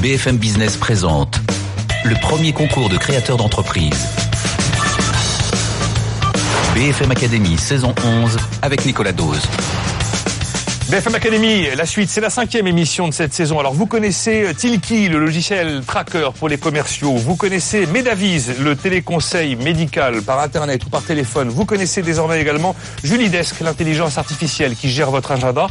BFM Business présente le premier concours de créateurs d'entreprise. BFM Academy saison 11 avec Nicolas Dose. BFM Academy, la suite, c'est la cinquième émission de cette saison. Alors vous connaissez euh, Tilki, le logiciel tracker pour les commerciaux. Vous connaissez Medavis, le téléconseil médical par internet ou par téléphone. Vous connaissez désormais également Julidesk, l'intelligence artificielle qui gère votre agenda.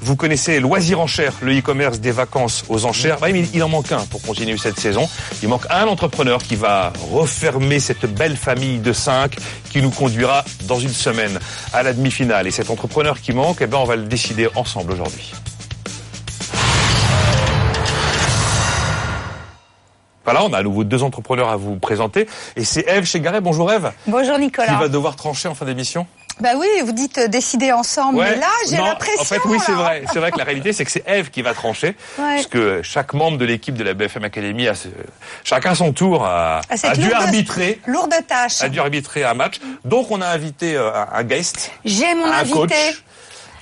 Vous connaissez Loisir en Cher, le e-commerce des vacances aux enchères. Bah, il en manque un pour continuer cette saison. Il manque un entrepreneur qui va refermer cette belle famille de cinq qui nous conduira dans une semaine à la demi-finale. Et cet entrepreneur qui manque, eh ben, on va le décider ensemble aujourd'hui. Voilà, on a à nouveau deux entrepreneurs à vous présenter. Et c'est Eve Chegaret. Bonjour Eve. Bonjour Nicolas. Qui va devoir trancher en fin d'émission bah oui, vous dites euh, décider ensemble, mais là j'ai l'impression. En fait, oui, c'est vrai. C'est vrai que la réalité, c'est que c'est Eve qui va trancher, parce que chaque membre de l'équipe de la BFM Academy a, chacun son tour a, a dû arbitrer. Lourde tâche. A dû arbitrer un match. Donc on a invité euh, un guest. J'ai mon invité. Coach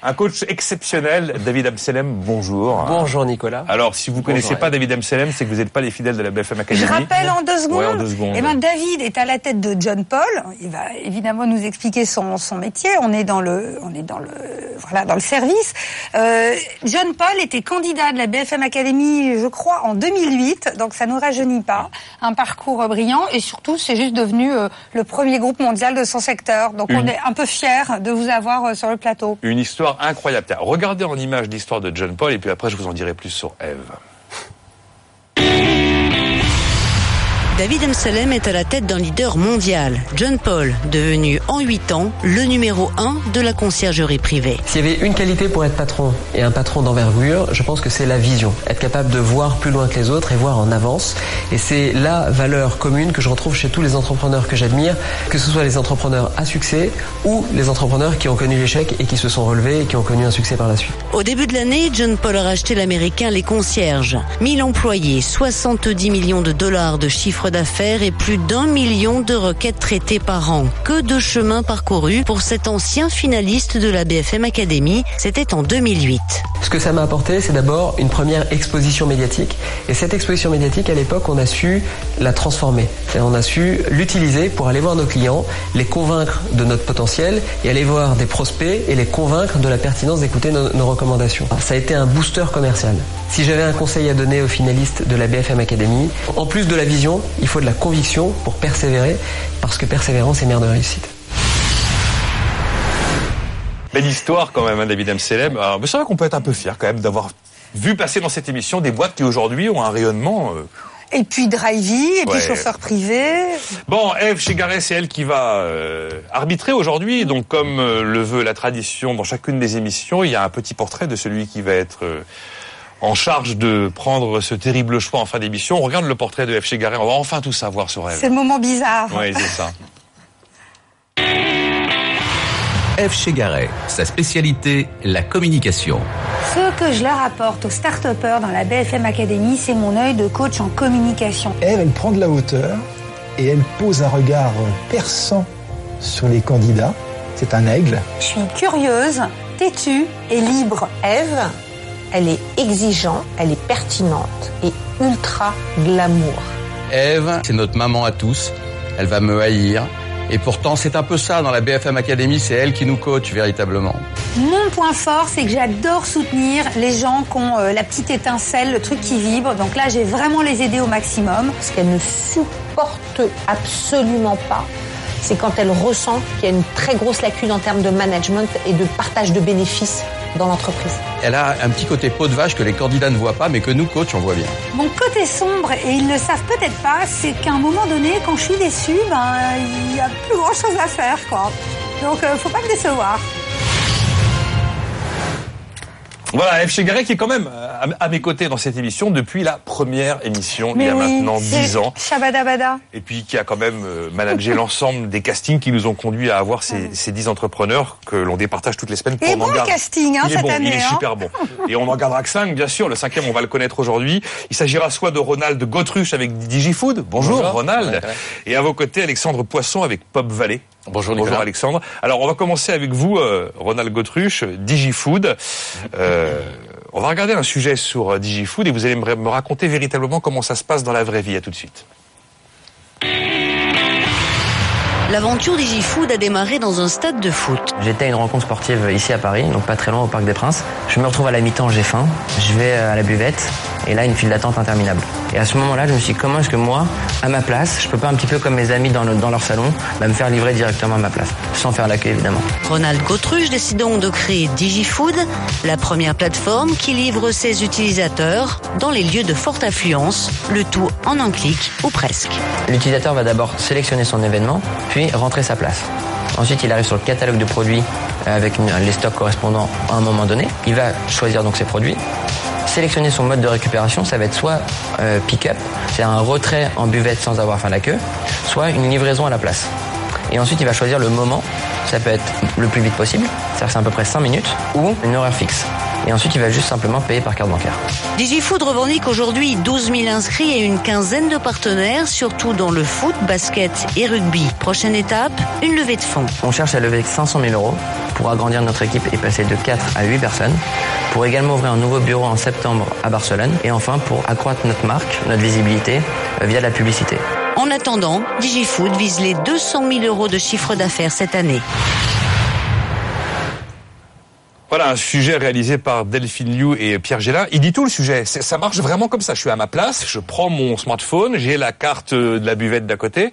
un coach exceptionnel, David Amselem, bonjour. Bonjour Nicolas. Alors, si vous ne connaissez pas David Amselem, c'est que vous n'êtes pas les fidèles de la BFM Academy. Je rappelle en deux secondes. en deux secondes. Eh ben, David est à la tête de John Paul. Il va évidemment nous expliquer son, son métier. On est dans le, on est dans le, voilà, dans le service. Euh, John Paul était candidat de la BFM Academy, je crois, en 2008. Donc, ça nous rajeunit pas. Un parcours brillant et surtout, c'est juste devenu euh, le premier groupe mondial de son secteur. Donc, on est un peu fiers de vous avoir euh, sur le plateau. Une histoire incroyable. Regardez en image l'histoire de John Paul et puis après je vous en dirai plus sur Eve. David Amsalem est à la tête d'un leader mondial, John Paul, devenu en 8 ans le numéro 1 de la conciergerie privée. S'il y avait une qualité pour être patron et un patron d'envergure, je pense que c'est la vision. Être capable de voir plus loin que les autres et voir en avance. Et c'est la valeur commune que je retrouve chez tous les entrepreneurs que j'admire, que ce soit les entrepreneurs à succès ou les entrepreneurs qui ont connu l'échec et qui se sont relevés et qui ont connu un succès par la suite. Au début de l'année, John Paul a racheté l'américain Les Concierges. 1000 employés, 70 millions de dollars de chiffre d'affaires et plus d'un million de requêtes traitées par an. Que de chemin parcouru pour cet ancien finaliste de la BFM Academy. C'était en 2008. Ce que ça m'a apporté, c'est d'abord une première exposition médiatique. Et cette exposition médiatique, à l'époque, on a su la transformer. On a su l'utiliser pour aller voir nos clients, les convaincre de notre potentiel et aller voir des prospects et les convaincre de la pertinence d'écouter nos, nos recommandations. Ça a été un booster commercial. Si j'avais un conseil à donner aux finalistes de la BFM Academy, en plus de la vision, il faut de la conviction pour persévérer, parce que persévérance est mère de réussite. Belle histoire quand même, hein, David Amselem. Alors, c'est vrai qu'on peut être un peu fier quand même d'avoir vu passer dans cette émission des boîtes qui aujourd'hui ont un rayonnement. Euh, et puis Drivey, et puis chauffeur privé. Bon, Eve Chegaret, c'est elle qui va euh, arbitrer aujourd'hui. Donc, comme euh, le veut la tradition dans chacune des émissions, il y a un petit portrait de celui qui va être en charge de prendre ce terrible choix en fin d'émission. On regarde le portrait de F. Chegaray, on va enfin tout savoir sur elle. C'est le moment bizarre. Oui, c'est ça. F. Chegaray, sa spécialité, la communication. Ce que je leur apporte aux start dans la BFM Academy, c'est mon œil de coach en communication. Elle, elle prend de la hauteur et elle pose un regard perçant sur les candidats. C'est un aigle. Je suis curieuse, têtue et libre. Eve, elle est exigeante, elle est pertinente et ultra glamour. Eve, c'est notre maman à tous. Elle va me haïr. Et pourtant, c'est un peu ça dans la BFM Academy, c'est elle qui nous coach véritablement. Mon point fort, c'est que j'adore soutenir les gens qui ont euh, la petite étincelle, le truc qui vibre. Donc là, j'ai vraiment les aider au maximum. Ce qu'elle ne supporte absolument pas, c'est quand elle ressent qu'il y a une très grosse lacune en termes de management et de partage de bénéfices dans l'entreprise. Elle a un petit côté peau de vache que les candidats ne voient pas, mais que nous, coach, on voit bien. Mon côté sombre, et ils ne le savent peut-être pas, c'est qu'à un moment donné, quand je suis déçue, ben, il n'y a plus grand chose à faire, quoi. Donc, euh, faut pas me décevoir. Voilà, F. Chegaré qui est quand même euh, à, mes côtés dans cette émission depuis la première émission, il y a maintenant 10 ans. Shabadabada. Et puis qui a quand même euh, managé l'ensemble des castings qui nous ont conduit à avoir ces, ces 10 entrepreneurs que l'on départage toutes les semaines. Pour et bon le casting hein, il cette est année. Il est hein. super bon. Et on en gardera que 5, bien sûr. Le cinquième, on va le connaître aujourd'hui. Il s'agira soit de Ronald Gotruche avec DigiFood. Bonjour, Bonjour. Ronald. Et à vos côtés, Alexandre Poisson avec Pop Valley. Bonjour, Bonjour Alexandre. Alors on va commencer avec vous, euh, Ronald Gotruche, DigiFood. Euh, on va regarder un sujet sur euh, DigiFood et vous allez me raconter véritablement comment ça se passe dans la vraie vie. À tout de suite. L'aventure DigiFood a démarré dans un stade de foot. J'étais à une rencontre sportive ici à Paris, donc pas très loin au Parc des Princes. Je me retrouve à la mi-temps, j'ai faim, je vais à la buvette et là une file d'attente interminable. Et à ce moment-là, je me suis dit comment est-ce que moi, à ma place, je peux pas un petit peu comme mes amis dans, dans leur salon, bah, me faire livrer directement à ma place, sans faire l'accueil évidemment. Ronald Gautruche décide donc de créer DigiFood, la première plateforme qui livre ses utilisateurs dans les lieux de forte affluence, le tout en un clic ou presque. L'utilisateur va d'abord sélectionner son événement, puis rentrer sa place. Ensuite, il arrive sur le catalogue de produits avec les stocks correspondants à un moment donné. Il va choisir donc ses produits, sélectionner son mode de récupération. Ça va être soit euh, pick-up, c'est un retrait en buvette sans avoir fait la queue, soit une livraison à la place. Et ensuite, il va choisir le moment. Ça peut être le plus vite possible, c'est-à-dire c'est à peu près 5 minutes, ou une horaire fixe et ensuite il va juste simplement payer par carte bancaire. DigiFood revendique aujourd'hui 12 000 inscrits et une quinzaine de partenaires, surtout dans le foot, basket et rugby. Prochaine étape, une levée de fonds. On cherche à lever 500 000 euros pour agrandir notre équipe et passer de 4 à 8 personnes, pour également ouvrir un nouveau bureau en septembre à Barcelone et enfin pour accroître notre marque, notre visibilité euh, via la publicité. En attendant, DigiFood vise les 200 000 euros de chiffre d'affaires cette année. Voilà un sujet réalisé par Delphine Liu et Pierre Gélin. Il dit tout le sujet. Ça marche vraiment comme ça. Je suis à ma place, je prends mon smartphone, j'ai la carte de la buvette d'à côté,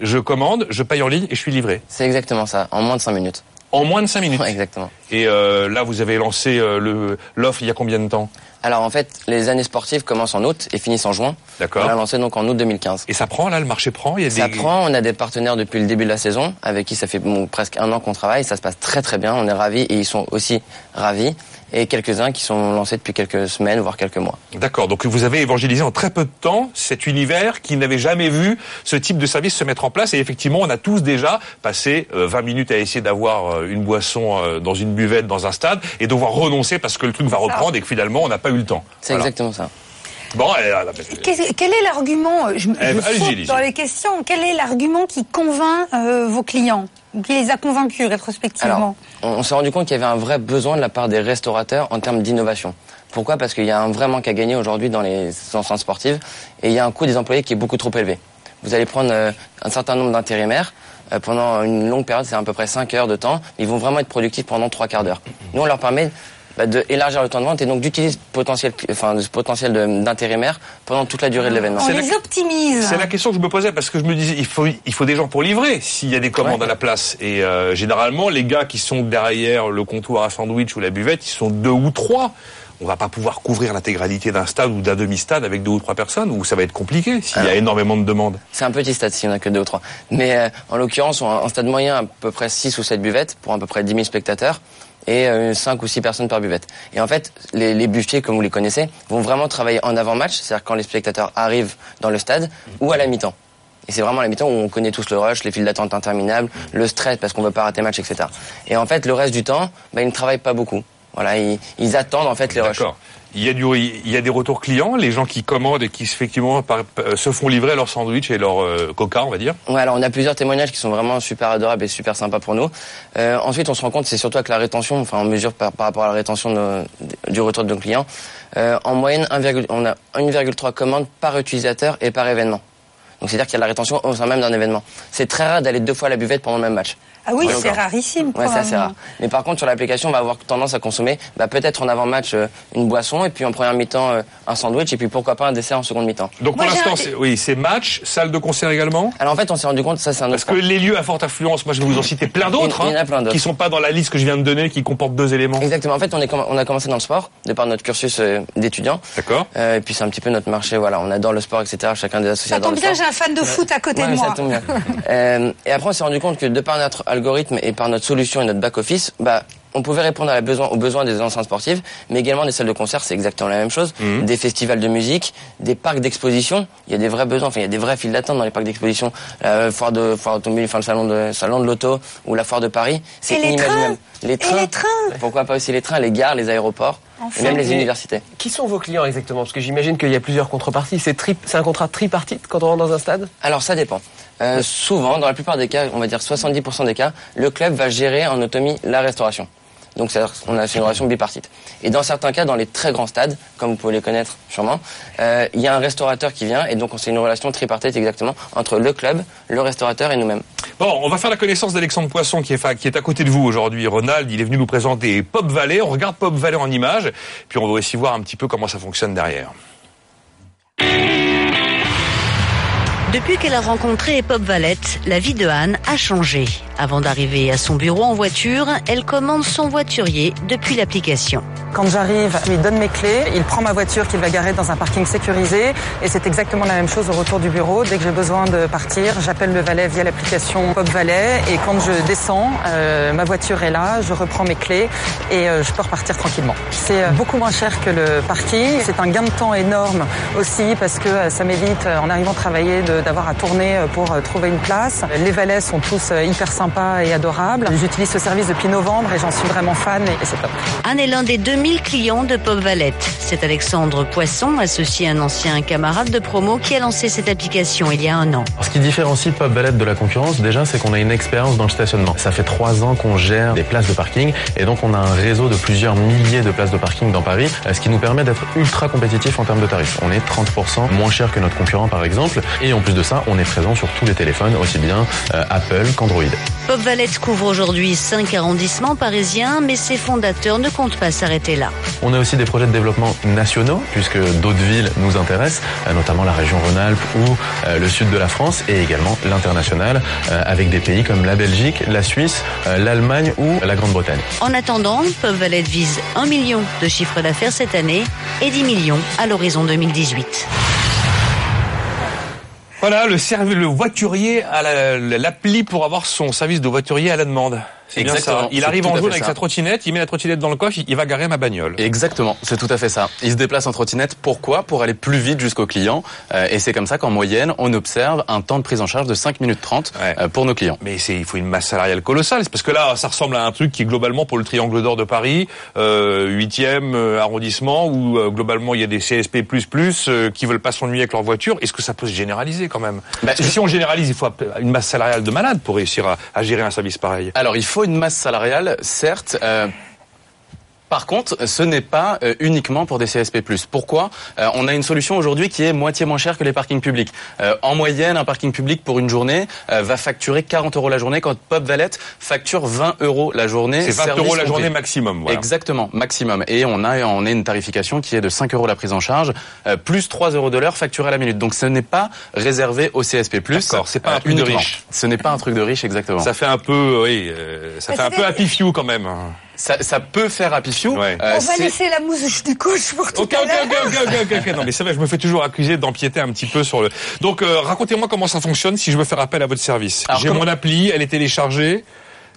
je commande, je paye en ligne et je suis livré. C'est exactement ça, en moins de 5 minutes. En moins de 5 minutes Exactement. Et euh, là, vous avez lancé euh, l'offre il y a combien de temps? Alors en fait, les années sportives commencent en août et finissent en juin. D'accord. On a lancé donc en août 2015. Et ça prend là, le marché prend? Il y a Ça prend, on a des partenaires depuis le début de la saison avec qui ça fait presque un an qu'on travaille, ça se passe très très bien, on est ravis et ils sont aussi ravis et quelques-uns qui sont lancés depuis quelques semaines, voire quelques mois. D'accord, donc vous avez évangélisé en très peu de temps cet univers qui n'avait jamais vu ce type de service se mettre en place. Et effectivement, on a tous déjà passé 20 euh, minutes à essayer d'avoir euh, une boisson euh, dans une buvette, dans un stade, et devoir renoncer parce que le truc va reprendre et que finalement, on n'a pas eu le temps. C'est exactement ça. Bon, quel est l'argument Je, je dans les questions. Quel est l'argument qui convainc vos clients? Qui les a convaincus rétrospectivement On, s'est rendu compte qu'il y avait un vrai besoin de la part des restaurateurs en termes d'innovation. Pourquoi? Parce qu'il y a un vrai manque à gagner aujourd'hui dans les enceintes sportives et il y a un coût des employés qui est beaucoup trop élevé. Vous allez prendre euh, un certain nombre d'intérimaires euh, pendant une longue période, c'est à peu près 5 heures de temps. Ils vont vraiment être productifs pendant trois quarts d'heure. Nous, on leur permet bah, d'élargir le temps de vente et donc d'utiliser potentiel, enfin, ce potentiel d'intérimaire pendant toute la durée de l'événement. On les optimise. C'est la question que je me posais parce que je me disais il faut il faut des gens pour livrer s'il y a des commandes à la place et euh, généralement les gars qui sont derrière le comptoir à sandwich ou la buvette ils sont deux ou trois. On va pas pouvoir couvrir l'intégralité d'un stade ou d'un demi-stade avec deux ou trois personnes ou ça va être compliqué s'il y a énormément de demandes. C'est un petit stade s'il n'y en a que deux ou trois. Mais euh, en l'occurrence, un stade moyen à peu près 6 ou 7 buvettes pour à peu près 10 000 spectateurs et euh, 5 ou 6 personnes par buvette. Et en fait, les, les comme vous les connaissez, vont vraiment travailler en avant-match, c'est-à-dire quand les spectateurs arrivent dans le stade, ou à la mi-temps. Et c'est vraiment à la mi-temps où on connaît tous le rush, les files d'attente interminables, le stress parce qu'on veut pas rater match, etc. Et en fait, le reste du temps, bah, ils ne travaillent pas beaucoup. Voilà, ils, ils attendent en fait les rushs. Il y, a du, il y a des retours clients, les gens qui commandent et qui effectivement euh, se font livrer leur sandwich et leur euh, coca, on va dire. Ouais, alors on a plusieurs témoignages qui sont vraiment super adorables et super sympas pour nous. Euh, ensuite, on se rend compte, c'est surtout avec la rétention, enfin on mesure par, rapport à la rétention de, du retour de nos clients. Euh, en moyenne, 1, on a 1,3 commandes par utilisateur et par événement. Donc c'est-à-dire qu'il y a la rétention au sein même d'un événement. C'est très rare d'aller deux fois à la buvette pendant le même match. Ah oui, c'est rarissime. Ouais, c'est assez rare. Mais par contre, sur l'application, on va avoir tendance à consommer bah, peut-être en avant-match euh, une boisson et puis en première mi-temps euh, un sandwich et puis pourquoi pas un dessert en seconde mi-temps. Donc pour l'instant, oui, c'est match, salle de concert également? Alors en fait, on s'est rendu compte, ça c'est un autre. Parce que les lieux à forte affluence, moi je vais vous en citer plein d'autres, hein, qui sont pas dans la liste que je viens de donner, qui comportent deux éléments. Exactement. En fait, on, est, on a commencé dans le sport, de par notre cursus euh, d'étudiant. D'accord. et puis c'est un petit peu notre marché. Voilà, on adore le sport, etc. Chacun des associés. Ça tombe bien, j'ai un fan de foot à côté de moi. Ça tombe bien. et après, on s'est rendu compte que de par notre algorithme et par notre solution et notre back-office, bah, on pouvait répondre à la besoin, aux besoins des enceintes sportives, mais également des salles de concert, c'est exactement la même chose. Mhm. Des festivals de musique, des parcs d'exposition. Il y a des vrais besoins, enfin, il y a des vrais files d'attente dans les parcs d'exposition. La foire de, foire automobile, enfin, le salon de, salon de l'auto ou la foire de Paris. C'est inimaginable. trains Les les trains Pourquoi pas aussi les trains, les gares, les aéroports, Enfin. et même les universités. Qui sont vos clients exactement? Parce que j'imagine qu'il y a plusieurs contreparties. C'est un contrat tripartite quand on rentre dans un stade? Alors ça dépend. Euh, souvent, dans la plupart des cas, on va dire 70% des cas, le club va gérer en autonomie la restauration. Donc c'est-à-dire a une relation bipartite. Et dans certains cas, dans les très grands stades, comme vous pouvez les connaître sûrement, euh, il y a un restaurateur qui vient et donc c'est une relation tripartite exactement entre le club, le restaurateur et nous-mêmes. Bon, on va faire la connaissance d'Alexandre Poisson qui est, qui est à côté de vous aujourd'hui. Ronald, il est venu nous présenter Pop Valley. On regarde Pop Valley en image, puis on va aussi voir un petit peu comment ça fonctionne derrière. Depuis qu'elle a rencontré Pop Valette, la vie de Anne a changé. Avant d'arriver à son bureau en voiture, elle commande son voiturier depuis l'application. Quand j'arrive, je lui donne mes clés, il prend ma voiture qu'il va garer dans un parking sécurisé et c'est exactement la même chose au retour du bureau. Dès que j'ai besoin de partir, j'appelle le valet via l'application Pop Valet et quand je descends, euh, ma voiture est là, je reprends mes clés et euh, je peux repartir tranquillement. C'est euh, beaucoup moins cher que le parking, c'est un gain de temps énorme aussi parce que ça m'évite en arrivant travailler d'avoir à tourner pour trouver une place. Les valets sont tous hyper sympas et adorables. J'utilise ce service depuis novembre et j'en suis vraiment fan et c'est top. L'un des 2000 clients de Pop Valette. C'est Alexandre Poisson, associé à un ancien camarade de promo, qui a lancé cette application il y a un an. Ce qui différencie Pop Ballet de la concurrence, déjà, c'est qu'on a une expérience dans le stationnement. Ça fait trois ans qu'on gère des places de parking et donc on a un réseau de plusieurs milliers de places de parking dans Paris, euh, ce qui nous permet d'être ultra compétitif en termes de tarifs. On est 30% moins cher que notre concurrent, par exemple, et en plus de ça, on est présent sur tous les téléphones, aussi bien euh, Apple qu'Android. Pop Valette couvre aujourd'hui 5 arrondissements parisiens, mais ses fondateurs ne comptent pas s'arrêter là. On a aussi des projets de développement nationaux, puisque d'autres villes nous intéressent, euh, notamment la région Rhône-Alpes ou euh, le sud de la France, et également l'international, euh, avec des pays comme la Belgique, la Suisse, l'Allemagne ou la Grande-Bretagne. En attendant, Pop Valette vise 1 million de chiffre d'affaires cette année et 10 millions à l'horizon 2018. Voilà, le, le voiturier à la- l'appli pour avoir son service de voiturier à la demande. Bien Exactement, ça. Il arrive en jaune avec ça. sa trottinette, il met la trottinette dans le coffre, il va garer ma bagnole. Exactement, c'est tout à fait ça. Il se déplace en trottinette. Pourquoi? Pour aller plus vite jusqu'au client. Euh, et c'est comme ça qu'en moyenne, on observe un temps de prise en charge de 5 minutes 30 euh, pour nos clients. Mais il faut une masse salariale colossale. Parce que là, ça ressemble à un truc qui globalement pour le triangle d'or de Paris, euh, 8e euh, arrondissement, où euh, globalement il y a des CSP++ euh, qui veulent pas s'ennuyer avec leur voiture. Est-ce que ça peut se généraliser quand même? Parce que si on généralise, il faut une masse salariale de malade pour réussir à, à gérer un service pareil. Alors, il faut une masse salariale, certes. euh, par contre, ce n'est pas euh, uniquement pour des CSP+. Pourquoi? Euh, On a une solution aujourd'hui qui est moitié moins chère que les parkings publics. Euh, en moyenne, un parking public pour une journée euh, va facturer 40 euros la journée, quand Pop Valette facture 20 euros la journée. C'est 20 service euros la compris. journée maximum. Voilà. Exactement, maximum. Et on a, on a une tarification qui est de 5 euros la prise en charge, euh, plus 3 euros de l'heure facturé à la minute. Donc ce n'est pas réservé au CSP+. D'accord, c'est pas un truc de riche. Ce n'est pas un truc de riche, exactement. Ça fait un peu, oui, euh, ça fait un peu happy few quand même. Ça, ça peut faire happy few. Ouais. Euh, On va laisser la mousse du coach pour tout Ok, à ok, l'heure. ok, ok, ok, ok, ok. Non, mais c'est vrai, je me fais toujours accuser d'empiéter un petit peu sur le. Donc, euh, racontez-moi comment ça fonctionne si je veux faire appel à votre service. Alors, J'ai comment- mon appli, elle est téléchargée.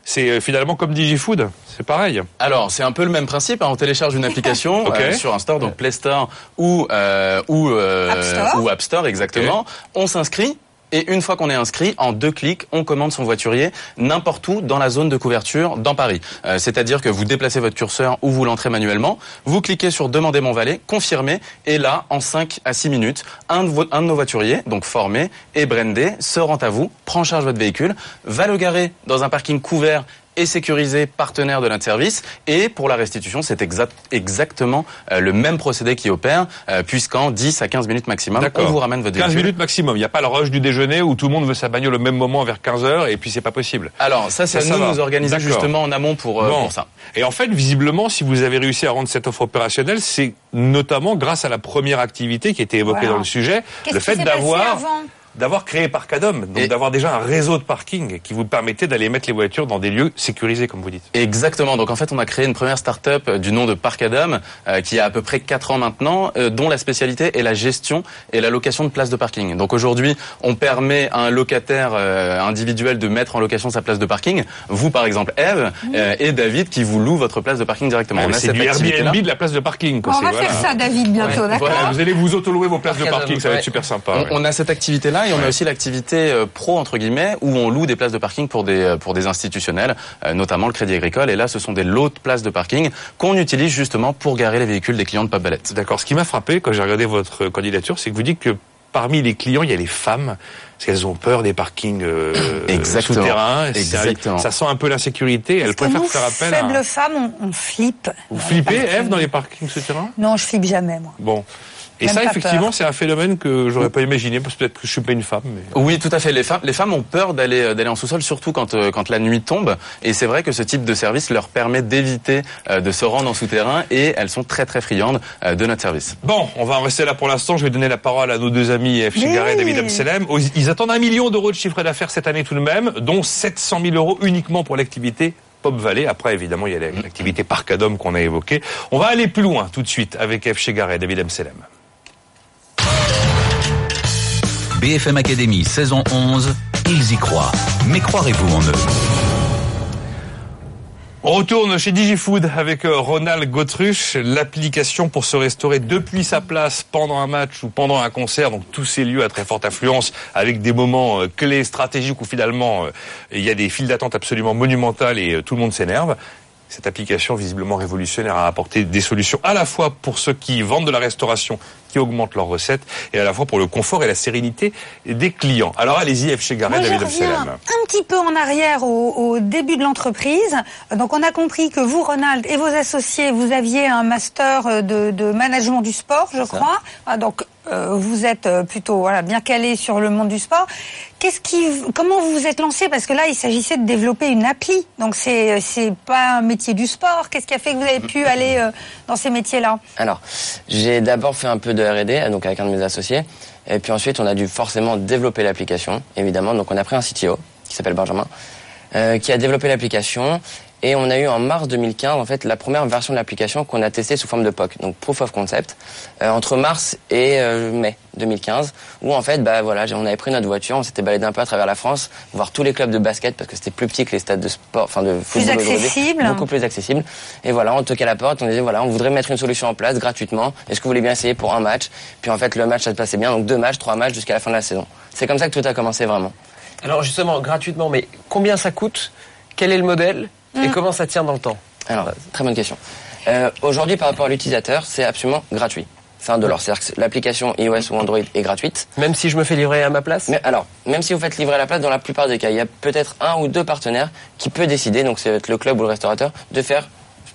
C'est euh, finalement comme DigiFood, c'est pareil. Alors, c'est un peu le même principe. hein. On télécharge une application Ok. euh, sur un store, donc Play Store ou euh, ou euh, App Store. ou App Store, exactement. On s'inscrit. Et une fois qu'on est inscrit, en deux clics, on commande son voiturier n'importe où dans la zone de couverture dans Paris. Euh, C'est-à-dire que vous déplacez votre curseur ou vous l'entrez manuellement, vous cliquez sur Demander mon valet, confirmer, et là, en 5 à 6 minutes, un de, vos- un de nos voituriers, donc formé et brandé, se rend à vous, prend en charge votre véhicule, va le garer dans un parking couvert et sécurisé partenaire de notre service. Et pour la restitution, c'est exact, exactement euh, le même procédé qui opère, euh, puisqu'en 10 à 15 minutes maximum, on vous ramène votre 15 véhicule. minutes maximum. Il n'y a pas le rush du déjeuner où tout le monde veut sa bagnole au même moment vers 15 heures et puis c'est pas possible. Alors ça, c'est à nous va. de nous organiser justement en amont pour, euh, Bon. pour ça. Et en fait, visiblement, si vous avez réussi à rendre cette offre opérationnelle, c'est notamment grâce à la première activité qui était évoquée Voilà. dans le sujet, Qu'est-ce le fait d'avoir avant? D'avoir créé Parcadom, donc d'avoir déjà un réseau de parking qui vous permettait d'aller mettre les voitures dans des lieux sécurisés, comme vous dites. Exactement. Donc en fait, on a créé une première start-up du nom de Parcadom, euh, qui a à peu près 4 ans maintenant, euh, dont la spécialité est la gestion et la location de places de parking. Donc aujourd'hui, on permet à un locataire euh, individuel de mettre en location sa place de parking. Vous, par exemple, Eve, et David, qui vous loue votre place de parking directement. on a cette du Airbnb de la place de parking. Quoi. On va faire ça, David, bientôt, d'accord Vous allez vous auto-louer vos places de parking, ça va être super sympa. On, on a cette activité-là et on a aussi l'activité pro, entre guillemets, où on loue des places de parking pour des, pour des institutionnels, notamment le Crédit Agricole. Et là, ce sont des lots de places de parking qu'on utilise justement pour garer les véhicules des clients de Pape Ballette. D'accord. Ce qui m'a frappé quand j'ai regardé votre candidature, c'est que vous dites que parmi les clients, il y a les femmes, parce qu'elles ont peur des parkings euh, souterrains. Exactement. Ça sent un peu l'insécurité. Elles préfèrent nous, faire appel faibles à... femmes, on, on flippe. Vous flippez, Eve, dans les parkings souterrains? Non, je flippe jamais, moi. Bon. Et ça, effectivement, c'est un phénomène que j'aurais pas imaginé, parce que peut-être que je suis pas une femme. Mais... Oui, tout à fait. Les femmes, les femmes ont peur d'aller d'aller en sous-sol, surtout quand euh, quand la nuit tombe. Et c'est vrai que ce type de service leur permet d'éviter euh, de se rendre en souterrain, et elles sont très très friandes euh, de notre service. Bon, on va en rester là pour l'instant. Je vais donner la parole à nos deux amis F. Chigaret et David Amselem. Ils attendent un million d'euros de chiffre d'affaires cette année tout de même, dont 700 000 euros uniquement pour l'activité Pop Valley. Après, évidemment, il y a l'activité Parcadom qu'on a évoquée. On va aller plus loin tout de suite avec F. Chegaray et David Amselem. BFM Academy saison 11, ils y croient. Mais croirez-vous en eux? On retourne chez DigiFood avec Ronald Gautruche, l'application pour se restaurer depuis sa place pendant un match ou pendant un concert, donc tous ces lieux à très forte influence, avec des moments clés stratégiques où finalement il y a des files d'attente absolument monumentales et tout le monde s'énerve. Cette application visiblement révolutionnaire a apporté des solutions à la fois pour ceux qui vendent de la restauration, qui augmentent leurs recettes, et à la fois pour le confort et la sérénité des clients. Alors allez-y, F. Chegaret, David Amselem. Un petit peu en arrière au, au début de l'entreprise. Donc on a compris que vous, Ronald, et vos associés, vous aviez un master de, de management du sport, je crois. Donc euh, vous êtes plutôt voilà bien calé sur le monde du sport. Comment vous vous êtes lancé? Parce que là, il s'agissait de développer une appli. Donc c'est c'est pas un métier du sport. Qu'est-ce qui a fait que vous avez pu aller euh, dans ces métiers-là? Alors, j'ai d'abord fait un peu de R&D, donc avec un de mes associés. Et puis ensuite, on a dû forcément développer l'application, évidemment. Donc on a pris un CTO qui s'appelle Benjamin, euh, qui a développé l'application. Et on a eu en mars 2015 en fait la première version de l'application qu'on a testée sous forme de POC, donc Proof of Concept, euh, entre mars et euh, mai 2015, où en fait bah voilà, on avait pris notre voiture, on s'était baladé un peu à travers la France, voir tous les clubs de basket parce que c'était plus petit que les stades de sport, enfin de football plus accessible, beaucoup plus accessible. Et voilà, on toquait à la porte, on disait voilà, on voudrait mettre une solution en place gratuitement. Est-ce que vous voulez bien essayer pour un match? Puis en fait le match ça se passait bien, donc deux matchs, trois matchs jusqu'à la fin de la saison. C'est comme ça que tout a commencé vraiment. Alors justement gratuitement, mais combien ça coûte? Quel est le modèle? Et comment ça tient dans le temps Alors, très bonne question. Euh, Aujourd'hui, par rapport à l'utilisateur, c'est absolument gratuit. C'est un dollar. C'est-à-dire que l'application iOS ou Android est gratuite. Même si je me fais livrer à ma place Mais alors, même si vous faites livrer à la place, dans la plupart des cas, il y a peut-être un ou deux partenaires qui peut décider, donc c'est le club ou le restaurateur, de faire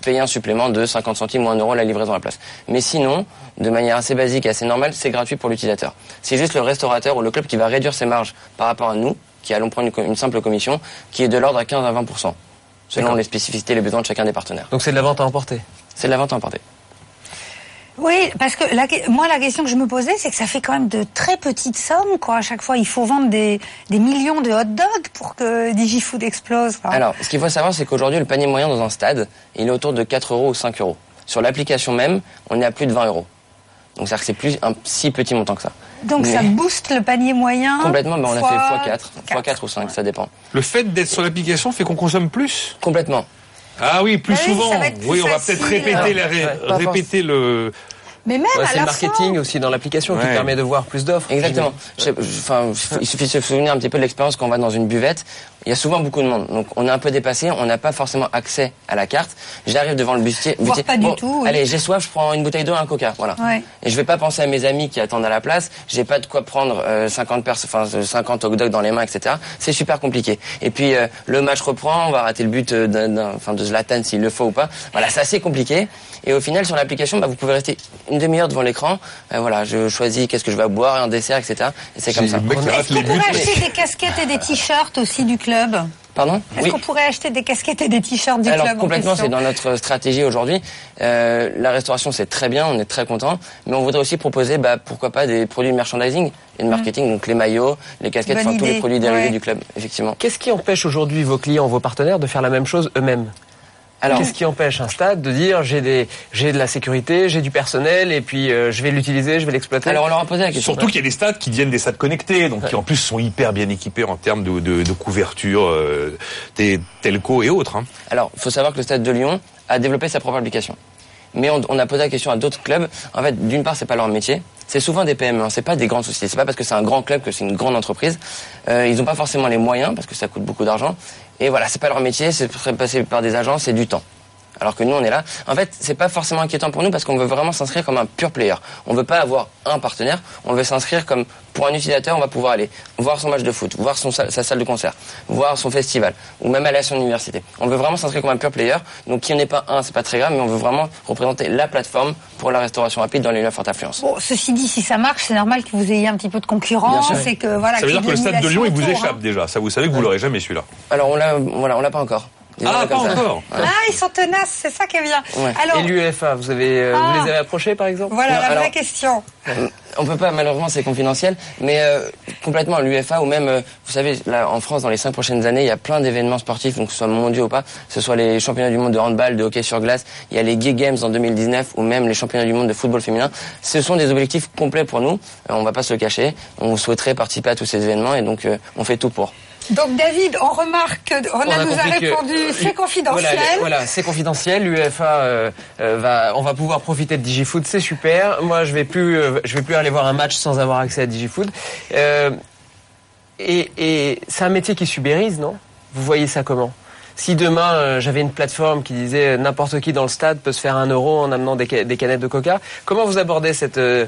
payer un supplément de 50 centimes ou 1 euro la livraison à la place. Mais sinon, de manière assez basique et assez normale, c'est gratuit pour l'utilisateur. C'est juste le restaurateur ou le club qui va réduire ses marges par rapport à nous, qui allons prendre une simple commission, qui est de l'ordre à 15 à 20 selon les spécificités et les besoins de chacun des partenaires. Donc c'est de la vente à emporter C'est de la vente à emporter. Oui, parce que la, moi, la question que je me posais, c'est que ça fait quand même de très petites sommes, quoi. À chaque fois, il faut vendre des, des millions de hot dogs pour que DigiFood explose. Quoi. Alors, ce qu'il faut savoir, c'est qu'aujourd'hui, le panier moyen dans un stade, il est autour de 4 euros ou 5 euros. Sur l'application même, on est à plus de 20 euros. Donc, c'est-à-dire que c'est plus un si petit montant que ça. Donc mais ça booste le panier moyen Complètement, mais on a fait x4, x4 ou 5, ouais. ça dépend. Le fait d'être sur l'application fait qu'on consomme plus Complètement. Ah oui, plus oui, souvent. Plus oui, on va peut-être répéter, la ré... Ouais, répéter le... Mais même ouais, à c'est la le marketing fin... aussi dans l'application Ouais. qui permet de voir plus d'offres. Exactement. Je- Enfin, il suffit de se souvenir un petit peu de l'expérience quand on va dans une buvette. Il y a souvent beaucoup de monde. Donc, on est un peu dépassé. On n'a pas forcément accès à la carte. J'arrive devant le bustier. Voire bustier, pas du bon, tout, oui. Allez, j'ai soif, je prends une bouteille d'eau et un coca. Voilà. Ouais. Et je vais pas penser à mes amis qui attendent à la place. J'ai pas de quoi prendre euh, 50 pers enfin euh, 50 hot dogs dans les mains, etc. C'est super compliqué. Et puis euh, le match reprend, on va rater le but euh, enfin de Zlatan s'il le faut ou pas. Voilà, c'est assez compliqué. Et au final, sur l'application, bah, vous pouvez rester une demi-heure devant l'écran. Euh, voilà, je choisis qu'est-ce que je vais boire, un dessert, etc. Et c'est comme ça. rate Est-ce qu'on pourrait acheter des casquettes et des t-shirts aussi du club? Pardon Est-ce qu'on pourrait acheter des casquettes et des t-shirts du Alors club en complètement, c'est dans notre stratégie aujourd'hui. Euh, la restauration, c'est très bien, on est très content, mais on voudrait aussi proposer, bah, pourquoi pas, des produits de merchandising et de marketing, donc les maillots, les casquettes, enfin tous les produits dérivés ouais. du club, effectivement. Qu'est-ce qui empêche aujourd'hui vos clients, vos partenaires de faire la même chose eux-mêmes? Alors- Qu'est-ce qui empêche un stade de dire j'ai des j'ai de la sécurité, j'ai du personnel et puis euh, je vais l'utiliser, je vais l'exploiter Alors on leur a posé la question. Surtout qu'il y a des stades qui deviennent des stades connectés, donc qui en plus sont hyper bien équipés en termes de, de, de couverture, euh, des telco et autres. hein. Alors, il faut savoir que le Stade de Lyon a développé sa propre application. Mais on, a posé la question à d'autres clubs. En fait, d'une part, c'est pas leur métier. C'est souvent des PME, hein, c'est pas des grandes sociétés. C'est pas parce que c'est un grand club que c'est une grande entreprise. Euh, ils n'ont pas forcément les moyens parce que ça coûte beaucoup d'argent. Et voilà, c'est pas leur métier. C'est passer par des agences, c'est du temps. Alors que nous, on est là. En fait, c'est pas forcément inquiétant pour nous parce qu'on veut vraiment s'inscrire comme un pur player. On veut pas avoir un partenaire. On veut s'inscrire comme pour un utilisateur, on va pouvoir aller voir son match de foot, voir son, sa sa salle de concert, voir son festival, ou même aller à son université. On veut vraiment s'inscrire comme un pur player. Donc, qu'il n'y en ait pas un, c'est pas très grave, mais on veut vraiment représenter la plateforme pour la restauration rapide dans les lieux à forte affluence. Bon, ceci dit, si ça marche, c'est normal que vous ayez un petit peu de concurrence et que voilà. ça veut dire que le stade de Lyon, il vous échappe déjà. Ça, vous savez que vous l'aurez jamais celui-là. Alors, on l'a, voilà, on l'a pas encore. Ah, pas encore. Ah, ils sont tenaces, c'est ça qui est bien. Ouais. Alors, Et l'UEFA, vous avez euh, Ah. vous les avez approchés par exemple voilà Non, la vraie question. Euh, On peut pas, malheureusement, c'est confidentiel, mais euh, complètement l'UFA ou même, euh, vous savez, là en France, dans les cinq prochaines années, il y a plein d'événements sportifs, donc que ce soit mondiaux ou pas, que ce soit les championnats du monde de handball, de hockey sur glace, il y a les Gay Games en 2019 ou même les championnats du monde de football féminin. Ce sont des objectifs complets pour nous. Euh, on va pas se le cacher. On souhaiterait participer à tous ces événements et donc euh, on fait tout pour. Donc David, on remarque On a nous a répondu, c'est confidentiel. Voilà, c'est confidentiel. L'UEFA euh, euh, va, on va pouvoir profiter de DigiFoot, c'est super. Moi, je vais plus, euh, je vais plus aller voir un match sans avoir accès à DigiFoot. Euh, et et c'est un métier qui subérise, non? Vous voyez ça comment? Si demain euh, j'avais une plateforme qui disait euh, n'importe qui dans le stade peut se faire un euro en amenant des, ca- des canettes de coca, comment vous abordez cette, euh,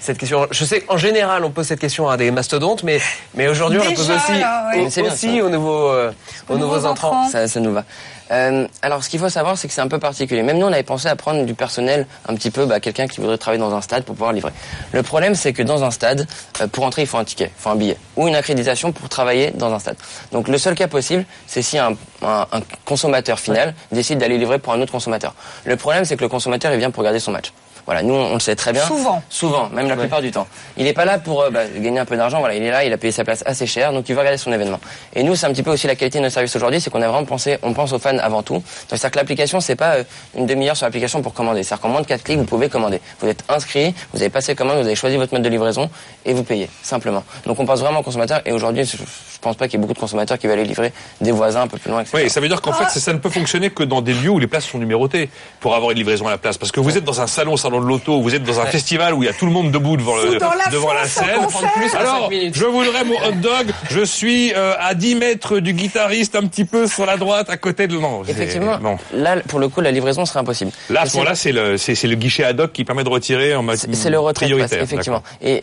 cette question? Je sais qu'en général on pose cette question à des mastodontes, mais, mais aujourd'hui on la pose aussi, au- c'est bien, aussi ça. aux nouveaux, euh, aux nouveaux entrants. Ça, ça nous va. Euh, alors, ce qu'il faut savoir, c'est que c'est un peu particulier. Même nous, on avait pensé à prendre du personnel, un petit peu, bah, quelqu'un qui voudrait travailler dans un stade pour pouvoir livrer. Le problème, c'est que dans un stade, euh, pour entrer, il faut un ticket, il faut un billet, ou une accréditation pour travailler dans un stade. Donc, le seul cas possible, c'est si un, un- un consommateur final décide d'aller livrer pour un autre consommateur. Le problème, c'est que le consommateur, il vient pour regarder son match. Voilà, nous, on le sait très bien. Souvent. Souvent, même la plupart du temps. Il n'est pas là pour euh, bah, gagner un peu d'argent. Voilà, il est là, il a payé sa place assez cher, donc il va regarder son événement. Et nous, c'est un petit peu aussi la qualité de notre service aujourd'hui, c'est qu'on a vraiment pensé, on pense aux fans avant tout. Donc, c'est-à-dire que l'application, c'est pas euh, une demi-heure sur l'application pour commander. C'est-à-dire qu'en moins de 4 clics, vous pouvez commander. Vous êtes inscrit, vous avez passé commande, vous avez choisi votre mode de livraison et vous payez simplement. Donc, on pense vraiment aux consommateurs. Et aujourd'hui, je, je pense pas qu'il y ait beaucoup de consommateurs qui veulent aller livrer des voisins un peu plus loin. etc. Oui, ça veut dire qu'en fait, ça, ça ne peut fonctionner que dans des lieux où les places sont numérotées pour avoir une livraison à la place. Parce que vous êtes dans un salon, salon de l'auto, vous êtes dans un festival où il y a tout le monde debout devant, le, la devant la scène. Alors, je voudrais mon hot dog. Je suis euh, à 10 mètres du guitariste, un petit peu sur la droite, à côté de. C'est- Effectivement, bon. là, pour le coup, la livraison serait impossible. Là, à ce moment-là, c'est le, c'est, c'est le guichet ad hoc qui permet de retirer en mode C'est le retrait prioritaire. effectivement. Et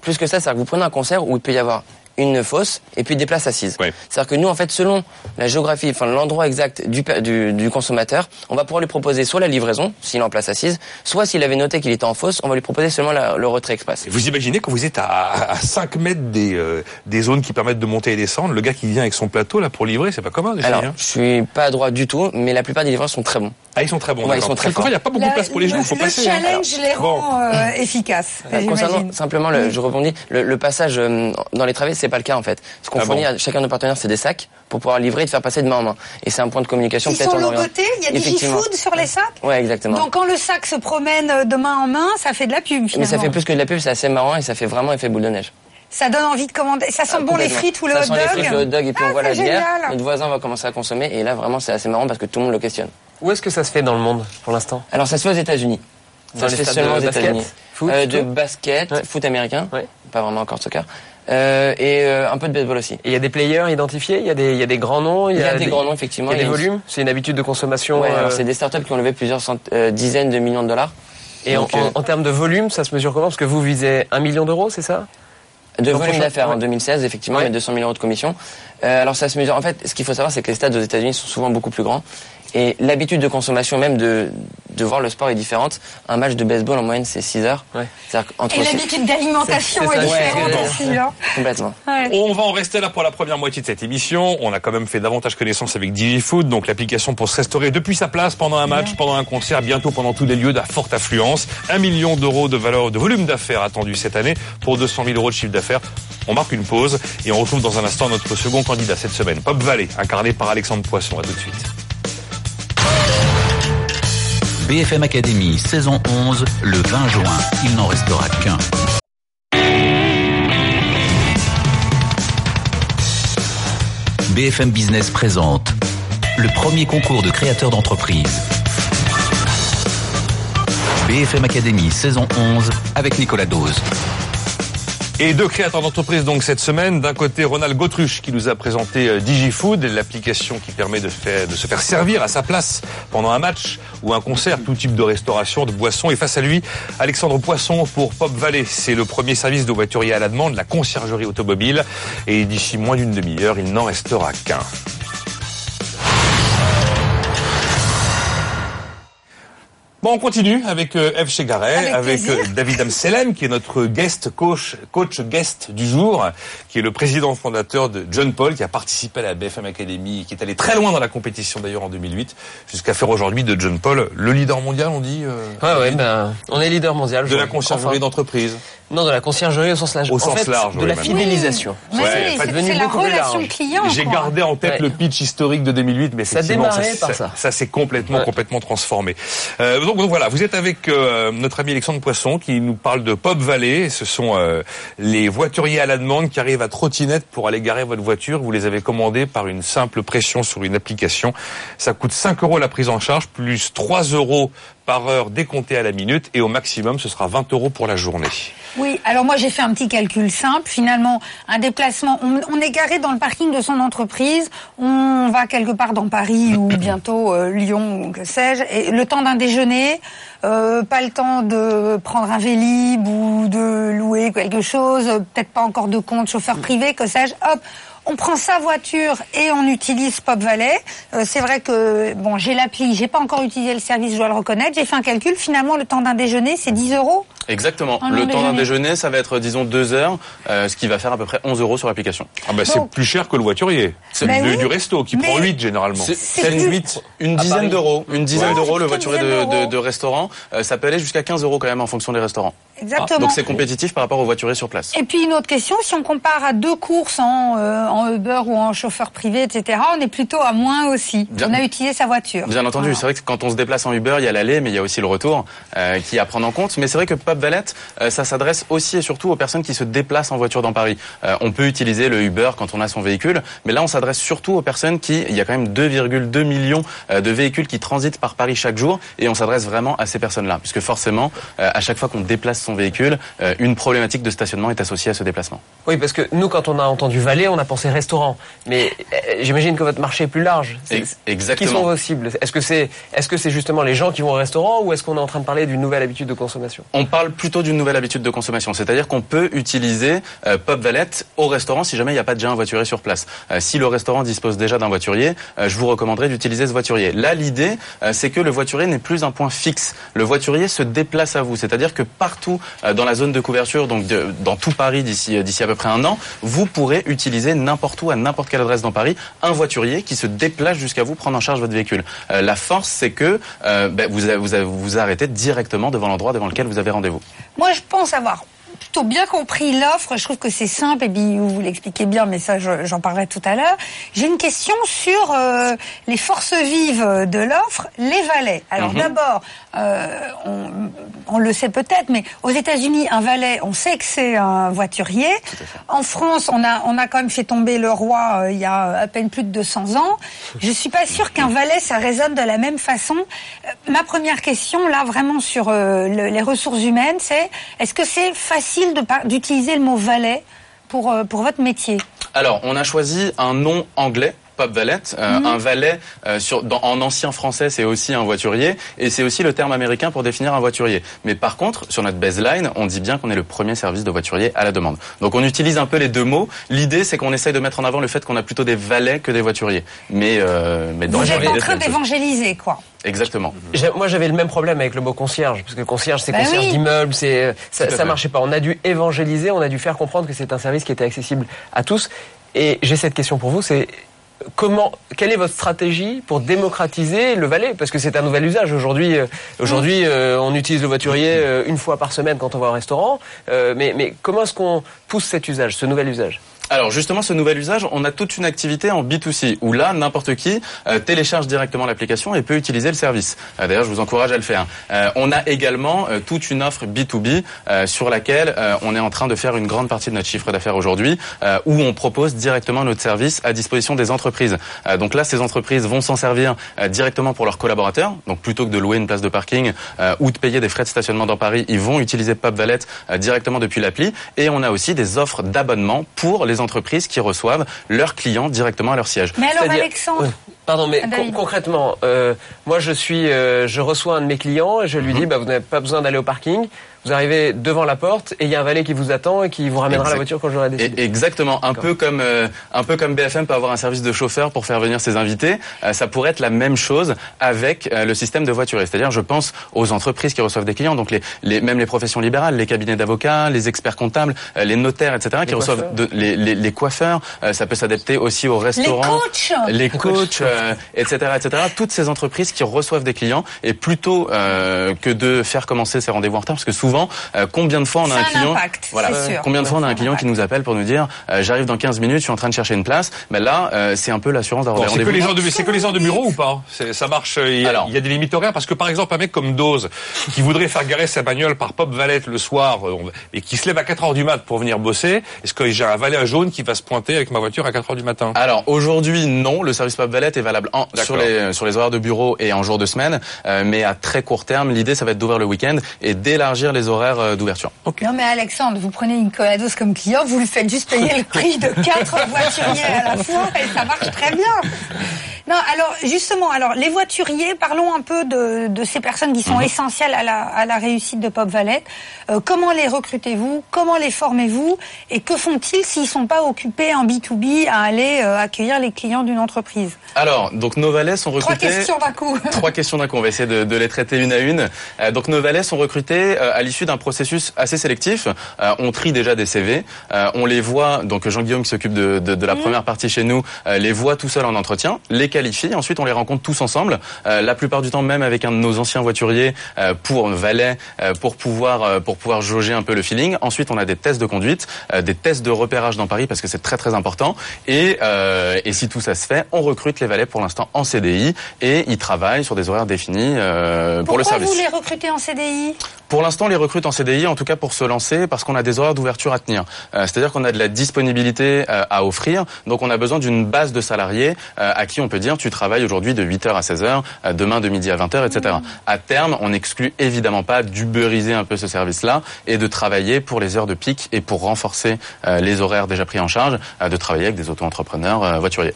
plus que ça, c'est-à-dire que vous prenez un concert où il peut y avoir une fosse et puis des places assises. C'est-à-dire que nous, en fait, selon la géographie, enfin l'endroit exact du, du, du consommateur, on va pouvoir lui proposer soit la livraison, s'il est en place assise, soit s'il avait noté qu'il était en fosse, on va lui proposer seulement la- le retrait express. Et Vous imaginez quand vous êtes à, à 5 mètres des, euh, des zones qui permettent de monter et descendre, le gars qui vient avec son plateau là pour livrer, c'est pas commun. déjà, Alors, hein. je suis pas à droit du tout, mais la plupart des livreurs sont très bons. Ah, ils sont très bons. Ouais, ils sont très forts. il n'y a pas beaucoup de place pour les genoux, le, faut le passer. hein. challenge les Bon. rend euh, efficaces. Euh, concernant simplement, le, je rebondis, le, le passage euh, dans les travées, c'est pas le cas en fait. Ce qu'on Ah fournit bon à chacun de nos partenaires, c'est des sacs pour pouvoir livrer et de faire passer de main en main. Et c'est un point de communication Ils peut-être sont en logotés, il y a du Effectivement. food sur les sacs. Ouais, exactement. Donc quand le sac se promène euh, de main en main, ça fait de la pub finalement. Mais ça fait plus que de la pub, c'est assez marrant et ça fait vraiment effet boule de neige. Ça donne envie de commander. Ça sent bon les frites ou le ça hot sent dog. les frites, le hot dog et puis Ah, on voit la c'est bière. Notre voisin va commencer à consommer et là vraiment c'est assez marrant parce que tout le monde le questionne. Où est-ce que ça se fait dans le monde pour l'instant? Alors ça se fait aux États-Unis. Dans Ça se les fait seulement de aux basket, États-Unis. foot, Euh, de basket, foot américain, pas vraiment encore de soccer, Euh, et euh, un peu de baseball aussi. Et il y a des players identifiés, il y a des, il y a des grands noms, Il y a des grands noms, effectivement. Il y a des volumes, c'est une habitude de consommation. Ouais, euh, alors c'est des startups qui ont levé plusieurs cent- euh, dizaines de millions de dollars. Et Donc, en, en- en termes de volume, ça se mesure comment? Parce que vous visez un million d'euros, c'est ça? De volume d'affaires en ouais. 2016, effectivement, mais 200 000 euros de commission. Alors ça se mesure. En fait, ce qu'il faut savoir, c'est que les stades aux États-Unis sont souvent beaucoup plus grands. Et l'habitude de consommation même de, de voir le sport est différente. Un match de baseball en moyenne c'est 6 heures. Ouais. Et l'habitude d'alimentation est, différente aussi. Hein. Complètement. On va en rester là pour la première moitié de cette émission. On a quand même fait davantage connaissance avec DigiFood, donc l'application pour se restaurer depuis sa place pendant un match, pendant un concert, bientôt pendant tous les lieux d'à forte affluence. Un million d'euros de valeur de volume d'affaires attendu cette année pour 200 000 euros de chiffre d'affaires. On marque une pause et on retrouve dans un instant notre second candidat cette semaine, Pop Valley, incarné par Alexandre Poisson. À tout de suite. BFM Academy, saison 11, le 20 juin. Il n'en restera qu'un. BFM Business présente le premier concours de créateurs d'entreprise. BFM Academy, saison 11, avec Nicolas Dose. Et deux créateurs d'entreprise donc cette semaine. D'un côté, Ronald Gautruche qui nous a présenté euh, DigiFood, l'application qui permet de, se faire servir à sa place pendant un match ou un concert, tout type de restauration, de boissons. Et face à lui, Alexandre Poisson pour Pop Valley. C'est le premier service de voiturier à la demande, la conciergerie automobile. Et d'ici moins d'une demi-heure, il n'en restera qu'un. Bon, on continue avec euh, Eve Chegaray, avec, euh, David Amselem, qui est notre guest coach, coach guest du jour, qui est le président fondateur de John Paul, qui a participé à la BFM Academy, qui est allé très loin dans la compétition d'ailleurs en 2008, jusqu'à faire aujourd'hui de John Paul le leader mondial, on dit. Euh, ouais, ouais, ben, on est leader mondial. De la conciergerie d'entreprise. Non, de la conciergerie au sens large. Au sens large, de la fidélisation. Oui, ouais, c'est la relation client. J'ai gardé en tête le pitch historique de 2008, mais ça démarrait par ça. Ça, s'est complètement, complètement transformé. Euh, donc, donc, voilà, vous êtes avec euh, notre ami Alexandre Poisson qui nous parle de Pop Valley. Ce sont euh, les voituriers à la demande qui arrivent à trottinette pour aller garer votre voiture. Vous les avez commandés par une simple pression sur une application. Ça coûte 5 euros la prise en charge, plus 3 euros par heure décompté à la minute et au maximum ce sera 20 euros pour la journée. Oui, alors moi j'ai fait un petit calcul simple. Finalement, un déplacement, on, est garé dans le parking de son entreprise, on va quelque part dans Paris ou bientôt euh, Lyon ou que sais-je, et le temps d'un déjeuner, euh, pas le temps de prendre un vélib ou de louer quelque chose, peut-être pas encore de compte chauffeur privé, que sais-je, hop on prend sa voiture et on utilise Pop Valley. Euh, c'est vrai que bon, j'ai l'appli, j'ai pas encore utilisé le service, je dois le reconnaître. J'ai fait un calcul. Finalement, le temps d'un déjeuner, c'est 10 euros. Exactement. Le temps d'un déjeuner, ça va être disons deux heures, euh, ce qui va faire à peu près 11 euros sur l'application. Ah bah c'est plus cher que le voiturier. C'est bah du resto qui prend 8 généralement. C'est une, 8, une dizaine d'euros. Une dizaine d'euros le voiturier de, de, restaurant. Euh, ça peut aller jusqu'à 15 euros quand même en fonction des restaurants. Exactement. donc c'est compétitif par rapport aux voituriers sur place. Et puis une autre question, si on compare à deux courses en, euh, en Uber ou en chauffeur privé, etc., on est plutôt à moins aussi. On a utilisé sa voiture. Bien entendu, c'est vrai que quand on se déplace en Uber, il y a l'aller, mais il y a aussi le retour euh, qui est à prendre en compte. Mais c'est vrai que Pop Valette, euh, ça s'adresse aussi et surtout aux personnes qui se déplacent en voiture dans Paris. Euh, on peut utiliser le Uber quand on a son véhicule, mais là on s'adresse surtout aux personnes qui, il y a quand même 2,2 millions de véhicules qui transitent par Paris chaque jour, et on s'adresse vraiment à ces personnes-là, puisque forcément, à chaque fois qu'on déplace son véhicule, une problématique de stationnement est associée à ce déplacement. Oui, parce que nous, quand on a entendu Valais, on a pensé restaurant, mais j'imagine que votre marché est plus large. Exactement. Qui sont vos cibles? Est-ce que c'est est-ce que c'est justement les gens qui vont au restaurant ou est-ce qu'on est en train de parler d'une nouvelle habitude de consommation? On parle plutôt d'une nouvelle habitude de consommation, c'est-à-dire qu'on peut utiliser euh, Pop Valette au restaurant si jamais il n'y a pas déjà un voiturier sur place. Euh, si le restaurant dispose déjà d'un voiturier, euh, je vous recommanderais d'utiliser ce voiturier. Là, l'idée, c'est que le voiturier n'est plus un point fixe. Le voiturier se déplace à vous, c'est-à-dire que partout dans la zone de couverture, donc dans tout Paris d'ici d'ici à peu près un an, vous pourrez utiliser n'importe où à n'importe quelle adresse dans Paris un voiturier qui se déplace jusqu'à vous prendre en charge votre véhicule. Euh, la force, c'est que euh, ben, vous, vous vous arrêtez directement devant l'endroit devant lequel vous avez rendez-vous. Moi, je pense avoir plutôt bien compris l'offre. Je trouve que c'est simple et puis vous l'expliquez bien, mais ça j'en parlerai tout à l'heure. J'ai une question sur euh, les forces vives de l'offre, les valets. Alors mhm. d'abord, euh, on, on, le sait peut-être, mais aux États-Unis, un valet, on sait que c'est un voiturier. En France, on a on a quand même fait tomber le roi euh, il y a à peine plus de 200 ans. Je suis pas sûre qu'un valet ça résonne de la même façon. Ma première question là, vraiment sur les ressources humaines, c'est est-ce que c'est facile facile d'utiliser le mot valet pour, euh, pour votre métier. Alors, on a choisi un nom anglais pop valet. Euh, Mhm. Un valet, euh, sur, dans- en ancien français, c'est aussi un voiturier, et c'est aussi le terme américain pour définir un voiturier. Mais par contre, sur notre baseline, on dit bien qu'on est le premier service de voiturier à la demande. Donc on utilise un peu les deux mots. L'idée, c'est qu'on essaye de mettre en avant le fait qu'on a plutôt des valets que des voituriers. Mais, euh, mais dans Vous le êtes en train d'évangéliser, quoi. Exactement. Moi, j'avais le même problème avec le mot concierge, parce que concierge, c'est Bah concierge oui. d'immeuble, c'est ça, à ça fait. marchait pas. On a dû évangéliser, on a dû faire comprendre que c'est un service qui était accessible à tous. Et j'ai cette question pour vous, c'est comment, quelle est votre stratégie pour démocratiser le valet? Parce que c'est un nouvel usage aujourd'hui. euh, Aujourd'hui, euh, on utilise le voiturier euh, une fois par semaine quand on va au restaurant. Euh, mais, mais comment est-ce qu'on pousse cet usage, ce nouvel usage? Alors justement, ce nouvel usage, on a toute une activité en B2C où là, n'importe qui euh, télécharge directement l'application et peut utiliser le service. Euh, D'ailleurs, je vous encourage à le faire. Euh, on a également toute une offre B2B euh, sur laquelle on est en train de faire une grande partie de notre chiffre d'affaires aujourd'hui, où on propose directement notre service à disposition des entreprises. Donc là, ces entreprises vont s'en servir directement pour leurs collaborateurs. Donc plutôt que de louer une place de parking ou de payer des frais de stationnement dans Paris, ils vont utiliser Pop Valet directement depuis l'appli. Et on a aussi des offres d'abonnement pour les entreprises qui reçoivent leurs clients directement à leur siège. Mais alors, Alexandre. Pardon, mais Ah, con- David. concrètement, euh, moi je suis, euh, je reçois un de mes clients et je lui Mhm. dis, bah, vous n'avez pas besoin d'aller au parking. Vous arrivez devant la porte et il y a un valet qui vous attend et qui vous ramènera la voiture quand j'aurai Et- décidé. exactement, un peu comme euh, un peu comme BFM peut avoir un service de chauffeur pour faire venir ses invités, euh, ça pourrait être la même chose avec euh, le système de voiturier. C'est-à-dire, je pense aux entreprises qui reçoivent des clients, donc les, les même les professions libérales, les cabinets d'avocats, les experts comptables, euh, les notaires, etc., qui reçoivent de- les, les, les coiffeurs. euh, ça peut s'adapter aussi aux les restaurants. coachs les coachs, euh, etc., etc. Toutes ces entreprises qui reçoivent des clients et plutôt euh, que de faire commencer ces rendez-vous en retard, parce que souvent, euh, combien de fois on a un client, impact, voilà, c'est sûr. combien de fois on a un client qui nous appelle pour nous dire, euh, j'arrive dans 15 minutes, je suis en train de chercher une place. Mais là, euh, c'est un peu l'assurance d'avoir Bon, des c'est que rendez-vous. les gens de c'est que les gens de bureau ou pas C'est- Ça marche. euh, Il y, a, Alors. il y a des limites horaires parce que par exemple un mec comme Dose qui voudrait faire garer sa bagnole par Pop Valet le soir et qui se lève à 4 heures du mat pour venir bosser, est-ce que j'ai un valet jaune qui va se pointer avec ma voiture à 4 heures du matin? Alors aujourd'hui non, le service Pop Valet est valable en- sur les sur les horaires de bureau et en jour de semaine, euh, mais à très court terme, l'idée ça va être d'ouvrir le week-end et d'élargir les horaires euh, d'ouverture. Non mais Alexandre, vous prenez Nicolas Dos comme client, vous lui faites juste payer le prix de quatre voituriers à la fois et ça marche très bien. Non, alors justement, alors les voituriers, parlons un peu de, de ces personnes qui Mhm. sont essentielles à la, à la réussite de Pop Valet. Euh, comment les recrutez-vous? Comment les formez-vous? Et que font-ils s'ils sont pas occupés en B2B à aller euh, accueillir les clients d'une entreprise? Alors donc nos valets sont Trois recrutés. questions d'un coup. Trois questions d'un coup. On va essayer de, de les traiter une à une. Euh, donc nos valets sont recrutés à l'issue d'un processus assez sélectif. Euh, on trie déjà des CV. Euh, on les voit. Donc Jean-Guillaume qui s'occupe de, de, de la première partie chez nous euh, les voit tout seul en entretien, les qualifie. Ensuite on les rencontre tous ensemble. La plupart du temps même avec un de nos anciens voituriers pour valets euh, pour pouvoir pour pouvoir jauger un peu le feeling. Ensuite on a des tests de conduite, des tests de repérage dans Paris parce que c'est très très important. Et, et si tout ça se fait, on recrute les valets pour l'instant en CDI et ils travaillent sur des horaires définis pour Pourquoi le service. vous les recrutez en CDI Pour l'instant, les recrute en CDI, en tout cas pour se lancer, parce qu'on a des horaires d'ouverture à tenir. Euh, C'est-à-dire qu'on a de la disponibilité euh, à offrir, donc on a besoin d'une base de salariés euh, à qui on peut dire tu travailles aujourd'hui de 8h à 16h, euh, demain de midi à 20h, etc. À terme, on n'exclut évidemment pas d'uberiser un peu ce service-là et de travailler pour les heures de pic et pour renforcer les horaires déjà pris en charge, de travailler avec des auto-entrepreneurs voituriers.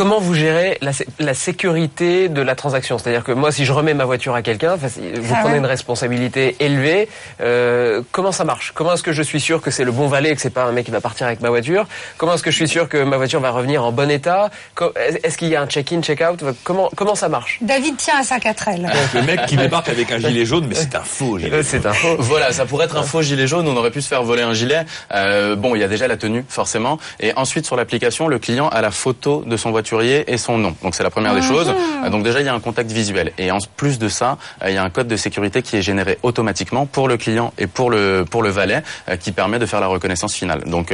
Comment vous gérez la, sé- la sécurité de la transaction? C'est-à-dire que moi, si je remets ma voiture à quelqu'un, vous Ah prenez ouais. une responsabilité élevée. euh, comment ça marche? Comment est-ce que je suis sûr que c'est le bon valet et que c'est pas un mec qui va partir avec ma voiture? Comment est-ce que je suis sûr que ma voiture va revenir en bon état? Est-ce qu'il y a un check-in, check-out? Comment comment ça marche? David tient à sa quatrelle. Le mec qui débarque avec un gilet jaune, mais c'est un faux gilet. Euh, C'est un faux. Voilà, ça pourrait être un faux gilet jaune. On aurait pu se faire voler un gilet. Euh, bon, il y a déjà la tenue, forcément. Et ensuite, sur l'application, le client a la photo de son et son nom. Donc, c'est la première des choses. Euh, Donc, déjà, il y a un contact visuel. Et en plus de ça, euh, il y a un code de sécurité qui est généré automatiquement pour le client et pour le pour le valet, euh, qui permet de faire la reconnaissance finale. Donc,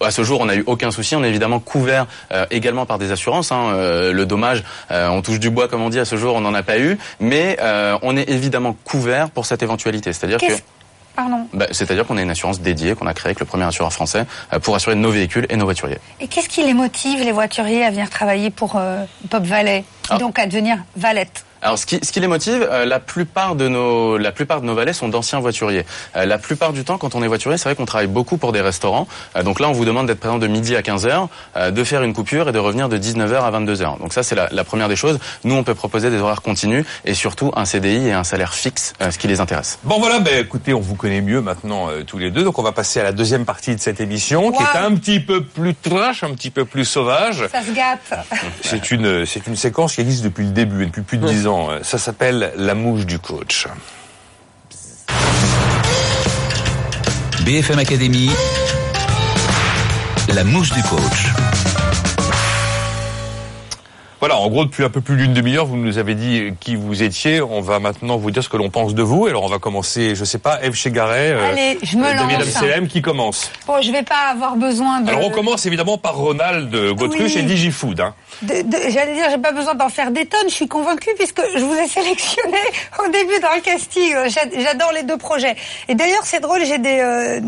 à ce jour, on n'a eu aucun souci. On est évidemment couvert également par des assurances. hein. Le dommage, on touche du bois, comme on dit. À ce jour, on n'en a pas eu, mais on est évidemment couvert pour cette éventualité. C'est-à-dire que Pardon. bah, C'est-à-dire qu'on a une assurance dédiée qu'on a créée avec le premier assureur français euh, pour assurer nos véhicules et nos voituriers. Et qu'est-ce qui les motive, les voituriers, à venir travailler pour euh, Pop Valet Ah. Donc à devenir valette? Alors, ce qui, ce qui les motive, euh, la plupart de nos, la plupart de nos valets sont d'anciens voituriers. Euh, la plupart du temps, quand on est voiturier, c'est vrai qu'on travaille beaucoup pour des restaurants. Euh, donc là, on vous demande d'être présent de midi à 15 h de faire une coupure et de revenir de 19 h à 22 h Donc ça, c'est la, la, première des choses. Nous, on peut proposer des horaires continus et surtout un CDI et un salaire fixe, ce qui les intéresse. Bon voilà, ben écoutez, on vous connaît mieux maintenant tous les deux, donc on va passer à la deuxième partie de cette émission, qui est un petit peu plus trash, un petit peu plus sauvage. Ça se gâte. C'est une, c'est une séquence qui existe depuis le début, depuis plus de 10 ans. Ça s'appelle la mouche du coach. BFM Academy, la mouche du coach. Voilà, en gros, depuis un peu plus d'une demi-heure, vous nous avez dit qui vous étiez. On va maintenant vous dire ce que l'on pense de vous. Alors, on va commencer, je sais pas, Eve Chegaray, euh, Allez, je me David Amselem, qui commence Bon, je vais pas avoir besoin de... Alors, on commence évidemment par Ronald Gautruche et DigiFood. Hein. J'allais dire, j'ai pas besoin d'en faire des tonnes. Je suis convaincue puisque je vous ai sélectionné au début dans le casting. J'adore les deux projets. Et d'ailleurs, c'est drôle, j'ai des... Euh,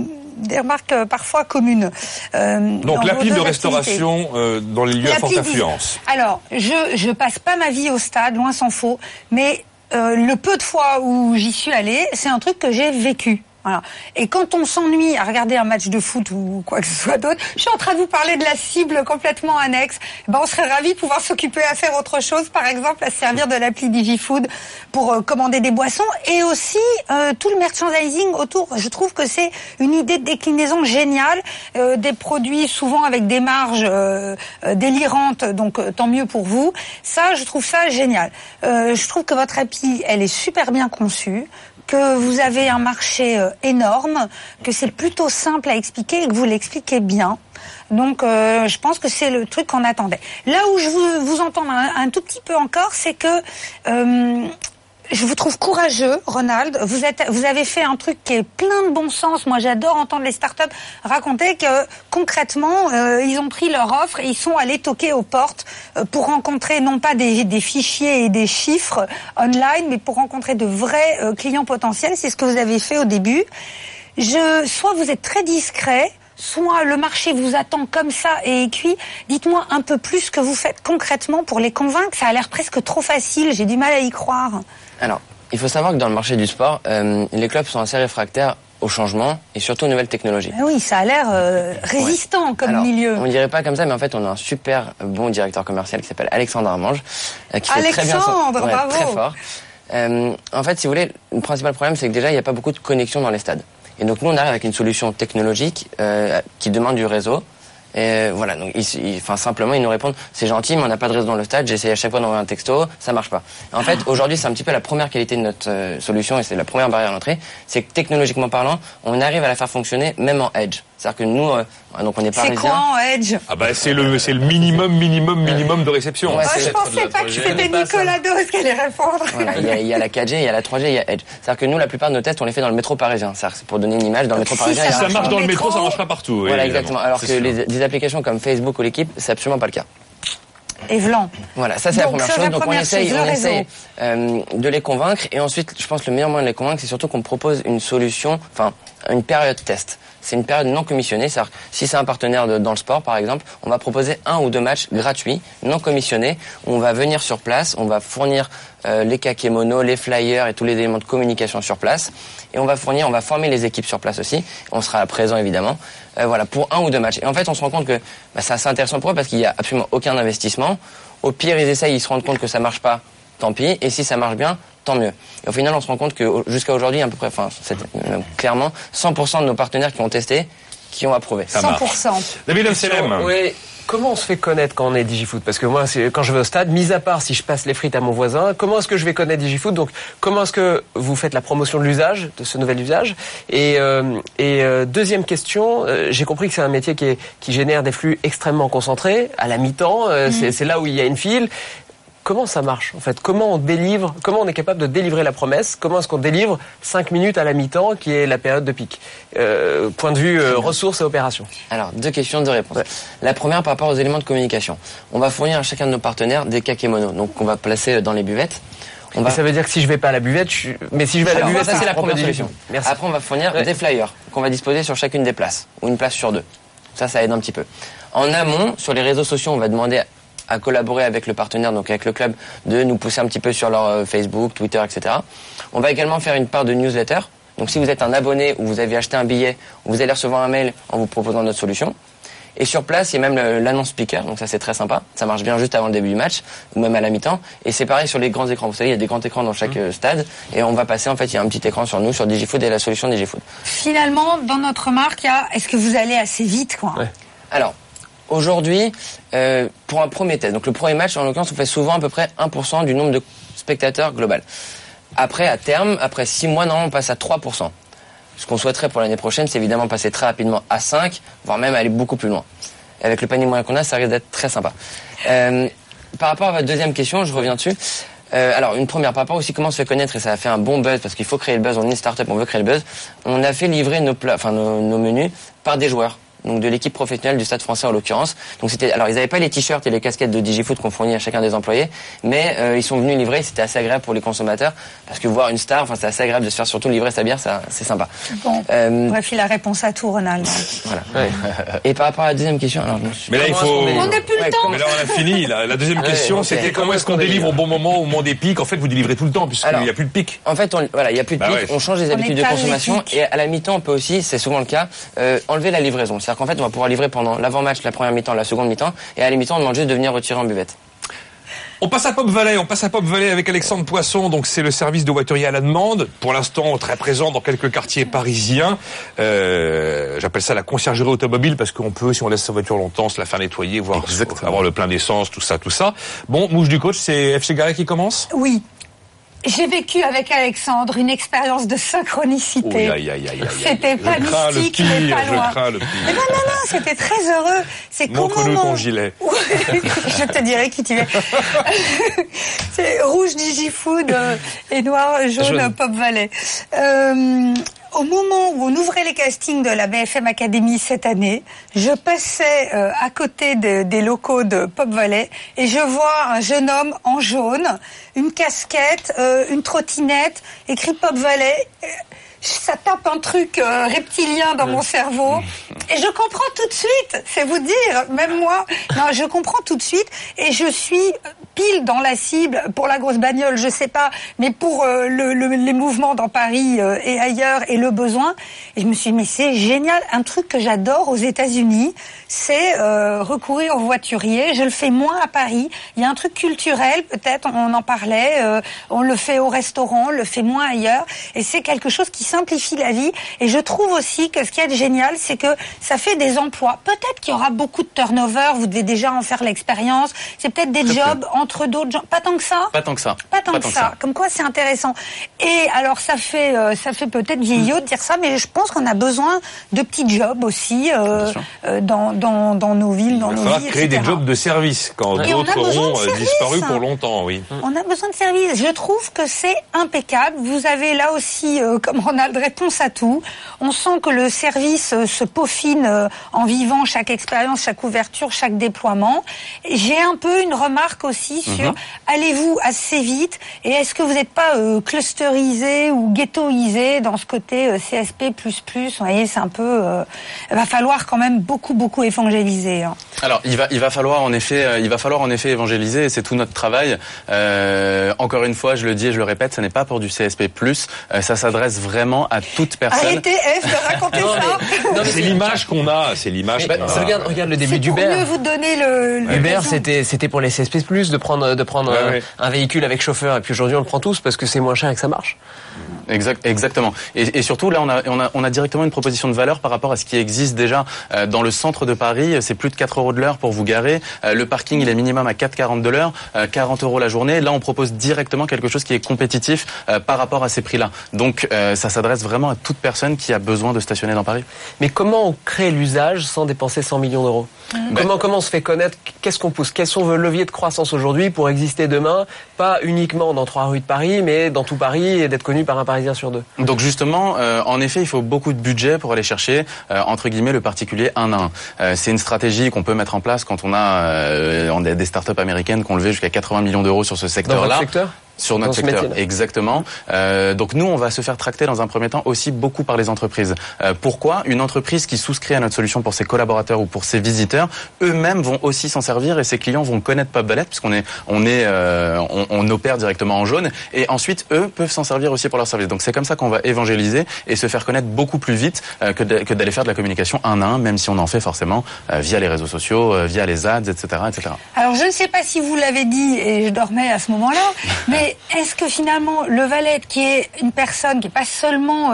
des remarques euh, parfois communes. Euh, Donc l'appli de restauration euh, dans les lieux à forte affluence. Alors, je je passe pas ma vie au stade, loin s'en faut, mais le peu de fois où j'y suis allée, c'est un truc que j'ai vécu. Voilà. Et quand on s'ennuie à regarder un match de foot ou quoi que ce soit d'autre, je suis en train de vous parler de la cible complètement annexe. Eh ben, on serait ravis de pouvoir s'occuper à faire autre chose, par exemple à servir de l'appli DigiFood pour euh, commander des boissons et aussi euh, tout le merchandising autour. Je trouve que c'est une idée de déclinaison géniale, euh, des produits souvent avec des marges délirantes, donc tant mieux pour vous. Ça, je trouve ça génial. je trouve que votre appli, elle est super bien conçue que vous avez un marché euh, énorme, que c'est plutôt simple à expliquer et que vous l'expliquez bien. Donc, euh, je pense que c'est le truc qu'on attendait. Là où je vous, vous entends un, tout petit peu encore, c'est que euh, je vous trouve courageux, Ronald. Vous êtes, vous avez fait un truc qui est plein de bon sens. Moi, j'adore entendre les startups raconter que concrètement, euh, ils ont pris leur offre et ils sont allés toquer aux portes euh, pour rencontrer non pas des, des, fichiers et des chiffres online, mais pour rencontrer de vrais euh, clients potentiels. C'est ce que vous avez fait au début. Je, soit vous êtes très discret, soit le marché vous attend comme ça et cuit. Dites-moi un peu plus ce que vous faites concrètement pour les convaincre. Ça a l'air presque trop facile. J'ai du mal à y croire. Alors, il faut savoir que dans le marché du sport, euh, les clubs sont assez réfractaires au changement et surtout aux nouvelles technologies. Ah oui, ça a l'air euh, résistant comme milieu. On ne dirait pas comme ça, mais en fait, on a un super bon directeur commercial qui s'appelle Alexandre Armange, euh, qui fait très bien bravo. très fort. en fait, si vous voulez, le principal problème, c'est que déjà, il n'y a pas beaucoup de connexion dans les stades. Et donc, nous, on arrive avec une solution technologique qui demande du réseau, et voilà, donc ils, enfin simplement ils nous répondent c'est gentil, mais on n'a pas de réseau dans le stade. J'essaie à chaque fois d'envoyer un texto, ça marche pas. En fait, ah. aujourd'hui, c'est un petit peu la première qualité de notre euh, solution et c'est la première barrière à l'entrée, c'est que technologiquement parlant, on arrive à la faire fonctionner même en edge. C'est-à-dire que nous, euh, donc on est C'est quoi en Edge Ah bah c'est le c'est le minimum minimum minimum de réception. Ouais, je pensais pas que c'était Nicolas Dos qui allait répondre. il, y a, la 4G, il y a la 3G, il y a Edge. C'est-à-dire que nous, la plupart de nos tests, on les fait dans le métro parisien. C'est pour donner une image dans le métro parisien. Si ça, marche dans le métro, ça marche pas partout. Voilà, exactement. Alors que les, des applications comme Facebook ou l'équipe, c'est absolument pas le cas. Et Vlan. Voilà, ça c'est la première chose. Donc on essaye, on essaye euh, de les convaincre. Et ensuite, je pense que le meilleur moyen de les convaincre, c'est surtout qu'on propose une solution, enfin une période test c'est une période non commissionnée. cest si c'est un partenaire dans le sport, par exemple, on va proposer un ou deux matchs gratuits, non commissionnés. On va venir sur place, on va fournir euh, les kakémonos, les flyers et tous les éléments de communication sur place. Et on va fournir, on va former les équipes sur place aussi. On sera présent évidemment. Euh, voilà, pour un ou deux matchs. Et en fait, on se rend compte que bah, c'est assez intéressant pour eux parce qu'il n'y a absolument aucun investissement. Au pire, ils essayent, ils se rendent compte que ça marche pas, tant pis. Et si ça marche bien, tant mieux. Et au final, on se rend compte que jusqu'à aujourd'hui, à peu près, enfin, euh, clairement, 100% de nos partenaires qui ont testé, qui ont approuvé. 100%. David. Oui. Comment on se fait connaître quand on est DigiFood Parce que moi, quand je vais au stade, mis à part si je passe les frites à mon voisin, comment est-ce que je vais connaître DigiFood Donc, comment est-ce que vous faites la promotion de l'usage, de ce nouvel usage? Et, euh, et euh, deuxième question, j'ai compris que c'est un métier qui, est, qui génère des flux extrêmement concentrés, à la mi-temps, mm. c'est là où il y a une file comment ça marche en fait? Comment on délivre Comment on est capable de délivrer la promesse? Comment est-ce qu'on délivre 5 minutes à la mi-temps, qui est la période de pic? Euh, Point de vue euh, ressources et opérations. Alors deux questions, deux réponses. La première par rapport aux éléments de communication. On va fournir à chacun de nos partenaires des kakémonos, donc on va placer dans les buvettes. On va... Ça veut dire que si je vais pas à la buvette, je... mais si je vais à la buvette, ça c'est la première solution. Merci. Après, on va fournir des flyers qu'on va disposer sur chacune des places ou une place sur deux. Ça, ça aide un petit peu. En amont, sur les réseaux sociaux, on va demander à collaborer avec le partenaire, donc avec le club, de nous pousser un petit peu sur leur euh, Facebook, Twitter, etc. On va également faire une part de newsletter. Donc si vous êtes un abonné ou vous avez acheté un billet, vous allez recevoir un mail en vous proposant notre solution. Et sur place, il y a même l'annonce speaker, donc ça c'est très sympa. Ça marche bien juste avant le début du match, ou même à la mi-temps. Et c'est pareil sur les grands écrans. Vous savez, il y a des grands écrans dans chaque euh, stade. Et on va passer, en fait, il y a un petit écran sur nous, sur Digifood et la solution Digifood. Finalement, dans notre marque, il y a est-ce que vous allez assez vite quoi? Alors, aujourd'hui, euh, pour un premier test, donc le premier match, en l'occurrence, on fait souvent à peu près 1% du nombre de spectateurs global. Après, à terme, après 6 mois, normalement, on passe à 3%. Ce qu'on souhaiterait pour l'année prochaine, c'est évidemment passer très rapidement à 5, voire même aller beaucoup plus loin. Et avec le panier moyen qu'on a, ça risque d'être très sympa. Euh, par rapport à votre deuxième question, je reviens dessus. Euh, alors, une première, par rapport aussi comment se fait connaître, et ça a fait un bon buzz, parce qu'il faut créer le buzz, on est une start-up, on veut créer le buzz. On a fait livrer nos, plats, enfin, nos, nos menus par des joueurs. Donc de l'équipe professionnelle du Stade Français en l'occurrence. Donc c'était, alors ils n'avaient pas les t-shirts et les casquettes de Digifoot qu'on fournit à chacun des employés, mais euh, ils sont venus livrer. C'était assez agréable pour les consommateurs parce que voir une star, enfin c'est assez agréable de se faire surtout livrer sa bière, ça c'est sympa. Bon, Euh, bref, il a réponse à tout, Ronald. voilà. Et par rapport à la deuxième question, alors je me suis Mais là, il faut. assombé. On n'a plus le Ouais, temps. comment- Mais là, on a fini. La, la deuxième Ouais, question, c'était comment est-ce qu'on délivre au bon moment, au moment des pics? En fait, vous délivrez tout le temps, puisqu'il n'y a plus de pics. En fait, on, voilà, il y a plus de Bah pic, ouais. on change les On habitudes de consommation pics. et à la mi-temps, on peut aussi, c'est souvent le cas, euh, enlever la livraison. C'est-à-dire qu'en fait, on va pouvoir livrer pendant l'avant-match, la première mi-temps, la seconde mi-temps, et à la mi-temps, on demande juste de venir retirer en buvette. On passe à Pop Valley, on passe à Pop Valley avec Alexandre Poisson, donc c'est le service de voiturier à la demande, pour l'instant très présent dans quelques quartiers parisiens. Euh, J'appelle ça la conciergerie automobile parce qu'on peut, si on laisse sa voiture longtemps, se la faire nettoyer, voir avoir le plein d'essence, tout ça, tout ça. Bon, mouche du coach, c'est FC Garé qui commence? Oui. J'ai vécu avec Alexandre une expérience de synchronicité. Oh. C'était pas Je crains le mystique, mais pas loin. crains le pire. Mais non, non, non, c'était très heureux. C'est Montre-nous moment... ton gilet. Je te dirai qui tu es. C'est rouge Digifood euh, et noir jaune, Jaune. Pop Valley. Euh, au moment où on ouvrait les castings de la BFM Academy cette année, je passais euh, à côté de- des locaux de Pop Valley et je vois un jeune homme en jaune, une casquette, euh, une trottinette, écrit Pop Valley. Euh, Ça tape un truc euh, reptilien dans mon cerveau et je comprends tout de suite. C'est vous dire, même moi, non, je comprends tout de suite et je suis pile dans la cible pour la grosse bagnole, je sais pas, mais pour euh, le- le- les mouvements dans Paris euh, et ailleurs et le besoin. Et je me suis dit, mais c'est génial, un truc que j'adore aux États-Unis, c'est euh, recourir au voiturier. Je le fais moins à Paris. Il y a un truc culturel, peut-être, on en parlait. euh, on le fait au restaurant, on le fait moins ailleurs, et c'est quelque chose qui simplifie la vie. Et je trouve aussi que ce qui est génial, c'est que ça fait des emplois. Peut-être qu'il y aura beaucoup de turnover. Vous devez déjà en faire l'expérience. C'est peut-être des Très peu. jobs entre d'autres gens. Pas tant que ça. Pas tant que ça. Pas tant que ça. Comme quoi, c'est intéressant. Et alors, ça fait, euh, ça fait peut-être vieillot de dire ça, mais je pense qu'on a besoin de petits jobs aussi euh, euh, dans, dans, dans nos villes, dans Il nos vies, créer des etc. jobs de service quand Et on a d'autres auront disparu pour longtemps, oui. On a besoin de services. Je trouve que c'est impeccable. Vous avez là aussi, euh, Ronald, réponse à tout. On sent que le service euh, se peaufine euh, en vivant chaque expérience, chaque ouverture, chaque déploiement. J'ai un peu une remarque aussi sur Mhm. allez-vous assez vite et est-ce que vous n'êtes pas euh, clusterisé ou ghettoisé dans ce côté euh, CSP++. Vous voyez, c'est un peu... euh, Il va falloir quand même beaucoup, beaucoup évangéliser. hein. Alors, il va, il va falloir en effet, il va falloir en effet évangéliser. et C'est tout notre travail. Encore une fois, je le dis et je le répète, ce n'est pas pour du CSP+. Ça s'adresse vraiment à toute personne. Arrêtez, F, de raconter ça. c'est l'image qu'on a, c'est l'image Bah, qu'on a. regarde, regarde le début C'est pour d'Uber. mieux vous donner le... le Uber, c'était c'était pour les CSP+, de prendre de prendre Ouais, un, ouais. un véhicule avec chauffeur. Et puis aujourd'hui, on le prend tous parce que c'est moins cher et que ça marche. Exact, exactement. Et, et surtout, là, on a, on, a, on a directement une proposition de valeur par rapport à ce qui existe déjà euh, dans le centre de Paris. C'est plus de 4 euros de l'heure pour vous garer. Euh, le parking, il est minimum à 4,40 de l'heure, euh, 40 euros la journée. Là, on propose directement quelque chose qui est compétitif euh, par rapport à ces prix-là. Donc, euh, ça s'adresse vraiment à toute personne qui a besoin de stationner dans Paris. Mais comment on crée l'usage sans dépenser 100 millions d'euros? Comment comment on se fait connaître? Qu'est-ce qu'on pousse? Quels sont vos leviers de croissance aujourd'hui pour exister demain? Pas uniquement dans trois rues de Paris, mais dans tout Paris et d'être connu par un Parisien sur deux. Donc justement, euh, en effet, il faut beaucoup de budget pour aller chercher euh, entre guillemets le particulier un à un. Euh, c'est une stratégie qu'on peut mettre en place quand on a, euh, on a des startups américaines qui ont levé jusqu'à 80 millions d'euros sur ce secteur-là. secteur? Sur notre secteur, exactement. Euh, donc nous, on va se faire tracter dans un premier temps aussi beaucoup par les entreprises. Euh, pourquoi? Une entreprise qui souscrit à notre solution pour ses collaborateurs ou pour ses visiteurs eux-mêmes vont aussi s'en servir et ces clients vont connaître Pop Valet puisqu'on est, on est, euh, on, opère directement en jaune et ensuite eux peuvent s'en servir aussi pour leur service. Donc c'est comme ça qu'on va évangéliser et se faire connaître beaucoup plus vite euh, que d'aller faire de la communication un à un, même si on en fait forcément euh, via les réseaux sociaux, via les ads, etc., etc. Alors je ne sais pas si vous l'avez dit et je dormais à ce moment-là, mais est-ce que finalement le valet qui est une personne qui n'est pas seulement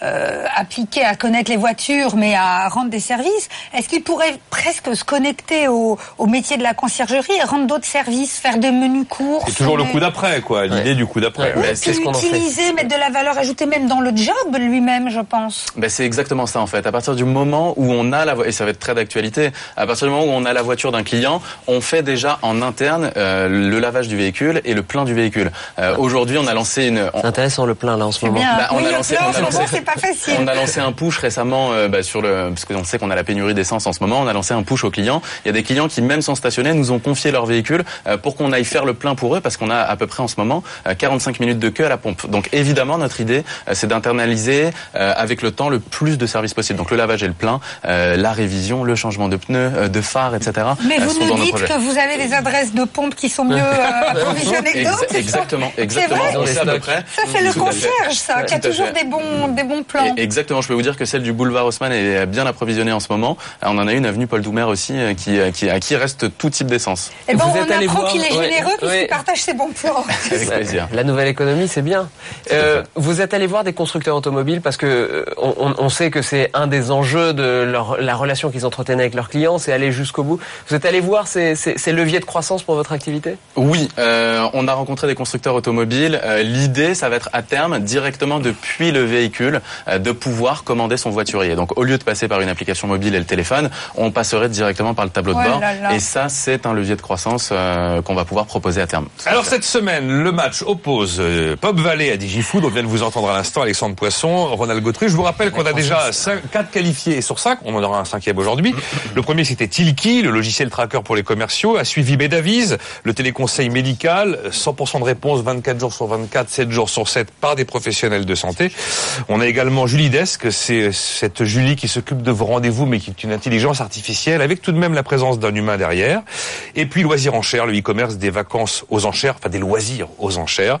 appliquée à connaître les voitures mais à rendre des services, est-ce qu'il pourrait presque se connecter au, au métier de la conciergerie et rendre d'autres services, faire des menus courts. C'est toujours le coup d'après, quoi. L'idée du coup d'après. Ouais. c'est ce qu'on Utiliser, mettre de la valeur ajoutée même dans le job lui-même, je pense. Ben, c'est exactement ça en fait. À partir du moment où on a la et ça va être très d'actualité. À partir du moment où on a la voiture d'un client, on fait déjà en interne euh, le lavage du véhicule et le plein du véhicule. Euh, aujourd'hui, on a lancé une. C'est intéressant le plein là en ce moment. Bah, on, a lancé, on, a lancé, pas facile. on a lancé un push récemment euh, bah, sur le parce qu'on sait qu'on a la pénurie d'essence en ce moment. On a lancé un push aux clients. Il y a des clients qui même sans stationner nous ont confié leur véhicule pour qu'on aille faire le plein pour eux parce qu'on a à peu près en ce moment 45 minutes de queue à la pompe. Donc évidemment, notre idée, c'est d'internaliser avec le temps le plus de services possible. Donc le lavage et le plein, la révision, le changement de pneus, de phares, etc. Mais vous nous dites que vous avez des adresses de pompe qui sont mieux approvisionnées que d'autres. Exactement, exactement. Près. Ça c'est le concierge, ça, qui a toujours des bons, des bons plans. Exactement. Je peux vous dire que celle du boulevard Haussmann est bien approvisionnée en ce moment. On en a une avenue Paul Doumer aussi, qui, qui, à qui reste tout type d'essence. Et eh ben, on apprend qu'il est généreux puisqu'il partage ses bons plans. Avec plaisir. La nouvelle économie, c'est bien. Euh, vous êtes allé voir des constructeurs automobiles parce que euh, on, on sait que c'est un des enjeux de leur, la relation qu'ils entretenaient avec leurs clients, c'est aller jusqu'au bout. Vous êtes allé voir ces, ces, ces, leviers de croissance pour votre activité? Oui, euh, on a rencontré des constructeurs automobiles. Euh, L'idée, ça va être à terme, directement depuis le véhicule, euh, de pouvoir commander son voiturier. Donc au lieu de passer par une application mobile et le téléphone, on passerait directement par le tableau de bord. Et ça, c'est un levier de croissance euh, qu'on va pouvoir proposer à terme. Alors cette semaine, le match oppose euh, Pop Valley à Digifood. On vient de vous entendre à l'instant Alexandre Poisson, Ronald Gautry. Je vous rappelle qu'on a déjà 4 qualifiés sur 5. On en aura un cinquième aujourd'hui. Le premier, c'était Tilki, le logiciel tracker pour les commerciaux. A suivi Bedaviz, le téléconseil médical. 100% de réponse 24 jours sur 24, 7 jours sur 7 par des professionnels de santé. On a également Julie Desk. C'est cette Julie qui s'occupe de vos rendez-vous, mais qui est une intelligence artificielle avec tout de même la présence d'un humain derrière. Et puis Loisir Enchères, le e-commerce des vacances aux enchères, enfin des loisirs aux enchères.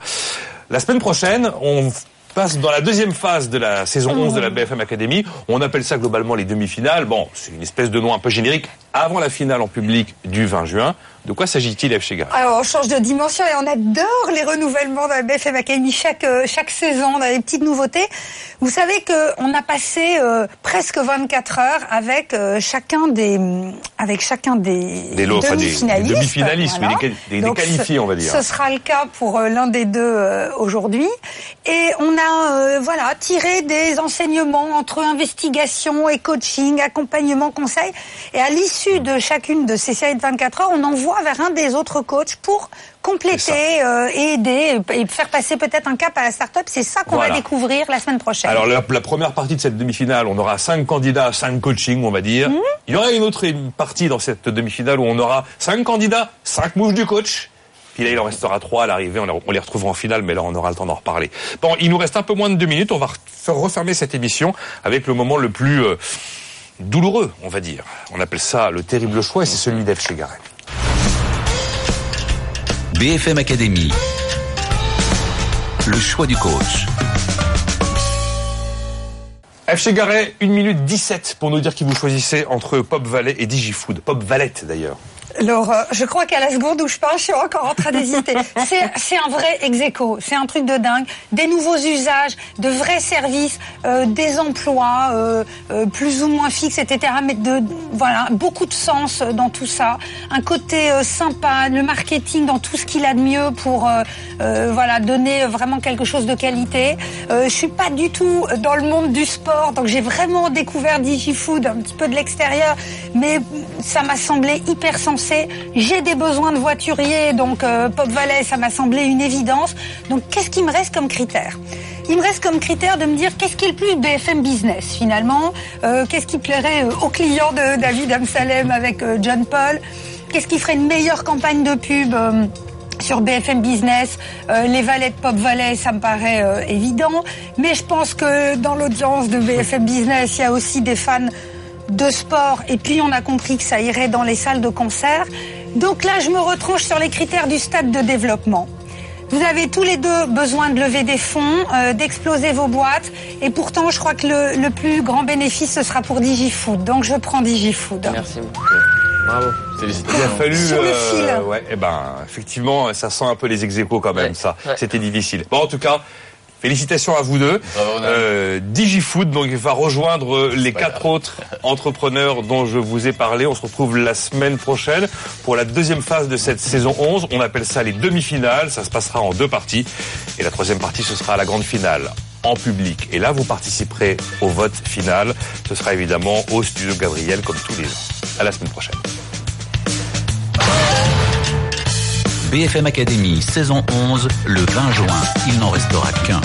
La semaine prochaine, on passe dans la deuxième phase de la saison 11 de la BFM Academy. On appelle ça globalement les demi-finales. Bon, c'est une espèce de nom un peu générique avant la finale en public du 20 juin. De quoi s'agit-il, F. Chegar Alors, on change de dimension et on adore les renouvellements de la BFM Academy chaque, euh, chaque saison. On a des petites nouveautés. Vous savez qu'on a passé euh, presque 24 heures avec euh, chacun des avec chacun des, des demi-finalistes. Des, finalistes des, qualifiés, on va dire. Ce sera le cas pour l'un des deux aujourd'hui. Et on a voilà tiré des enseignements entre investigation et coaching, accompagnement, conseil. Et à l'issue de chacune de ces séries de 24 heures, on envoie vers un des autres coachs pour compléter euh, et aider et faire passer peut-être un cap à la start-up. C'est ça qu'on va découvrir la semaine prochaine. Alors la, première partie de cette demi-finale, on aura cinq candidats, cinq coachings, on va dire. Mhm. Il y aura une autre partie dans cette demi-finale où on aura cinq candidats, cinq mouches du coach. Puis là, il en restera trois à l'arrivée. On, les retrouvera en finale, mais là, on aura le temps d'en reparler. Bon, il nous reste un peu moins de deux minutes. On va refermer cette émission avec le moment le plus euh, douloureux, on va dire. On appelle ça le terrible choix, et c'est celui d'Eve Chegaray. BFM Academy. Le choix du coach. F. Garay, 1 minute 17 pour nous dire qui vous choisissez entre Pop Valley et Digifood. Pop Valette d'ailleurs. Alors, euh, je crois qu'à la seconde où je parle, je suis encore en train d'hésiter. C'est un vrai ex c'est un truc de dingue. Des nouveaux usages, de vrais services, euh, des emplois euh, plus ou moins fixes, etc. Mais de voilà, beaucoup de sens dans tout ça. Un côté sympa, le marketing dans tout ce qu'il a de mieux pour voilà donner vraiment quelque chose de qualité. je suis pas du tout dans le monde du sport, donc j'ai vraiment découvert DigiFood un petit peu de l'extérieur, mais ça m'a semblé hyper j'ai des besoins de voiturier, donc euh, Pop Valley, ça m'a semblé une évidence. Donc qu'est-ce qui me reste comme critère? Il me reste comme critère de me dire qu'est-ce qui est le plus BFM Business finalement, euh, qu'est-ce qui plairait euh, aux clients de David Amsalem avec John Paul, qu'est-ce qui ferait une meilleure campagne de pub sur BFM Business, les valets de Pop Valley, ça me paraît évident. Mais je pense que dans l'audience de BFM Business, il y a aussi des fans de sport et puis on a compris que ça irait dans les salles de concert. Donc là, je me retranche sur les critères du stade de développement. Vous avez tous les deux besoin de lever des fonds, euh, d'exploser vos boîtes. Et pourtant, je crois que le, le, plus grand bénéfice, ce sera pour DigiFood. Donc, je prends DigiFood. Merci beaucoup. Bravo. Il a fallu. Sur le fil. Euh, ouais, eh ben, effectivement, ça sent un peu les ex quand même, Ouais, ça. ouais. C'était difficile. Bon, en tout cas. Félicitations à vous deux. Euh, DigiFood, donc, va rejoindre les quatre autres entrepreneurs dont je vous ai parlé. On se retrouve la semaine prochaine pour la deuxième phase de cette saison 11. On appelle ça les demi-finales. Ça se passera en deux parties. Et la troisième partie, ce sera la grande finale en public. Et là, vous participerez au vote final. Ce sera évidemment au studio Gabriel, comme tous les ans. À la semaine prochaine. BFM Academy, saison 11, le 20 juin. Il n'en restera qu'un.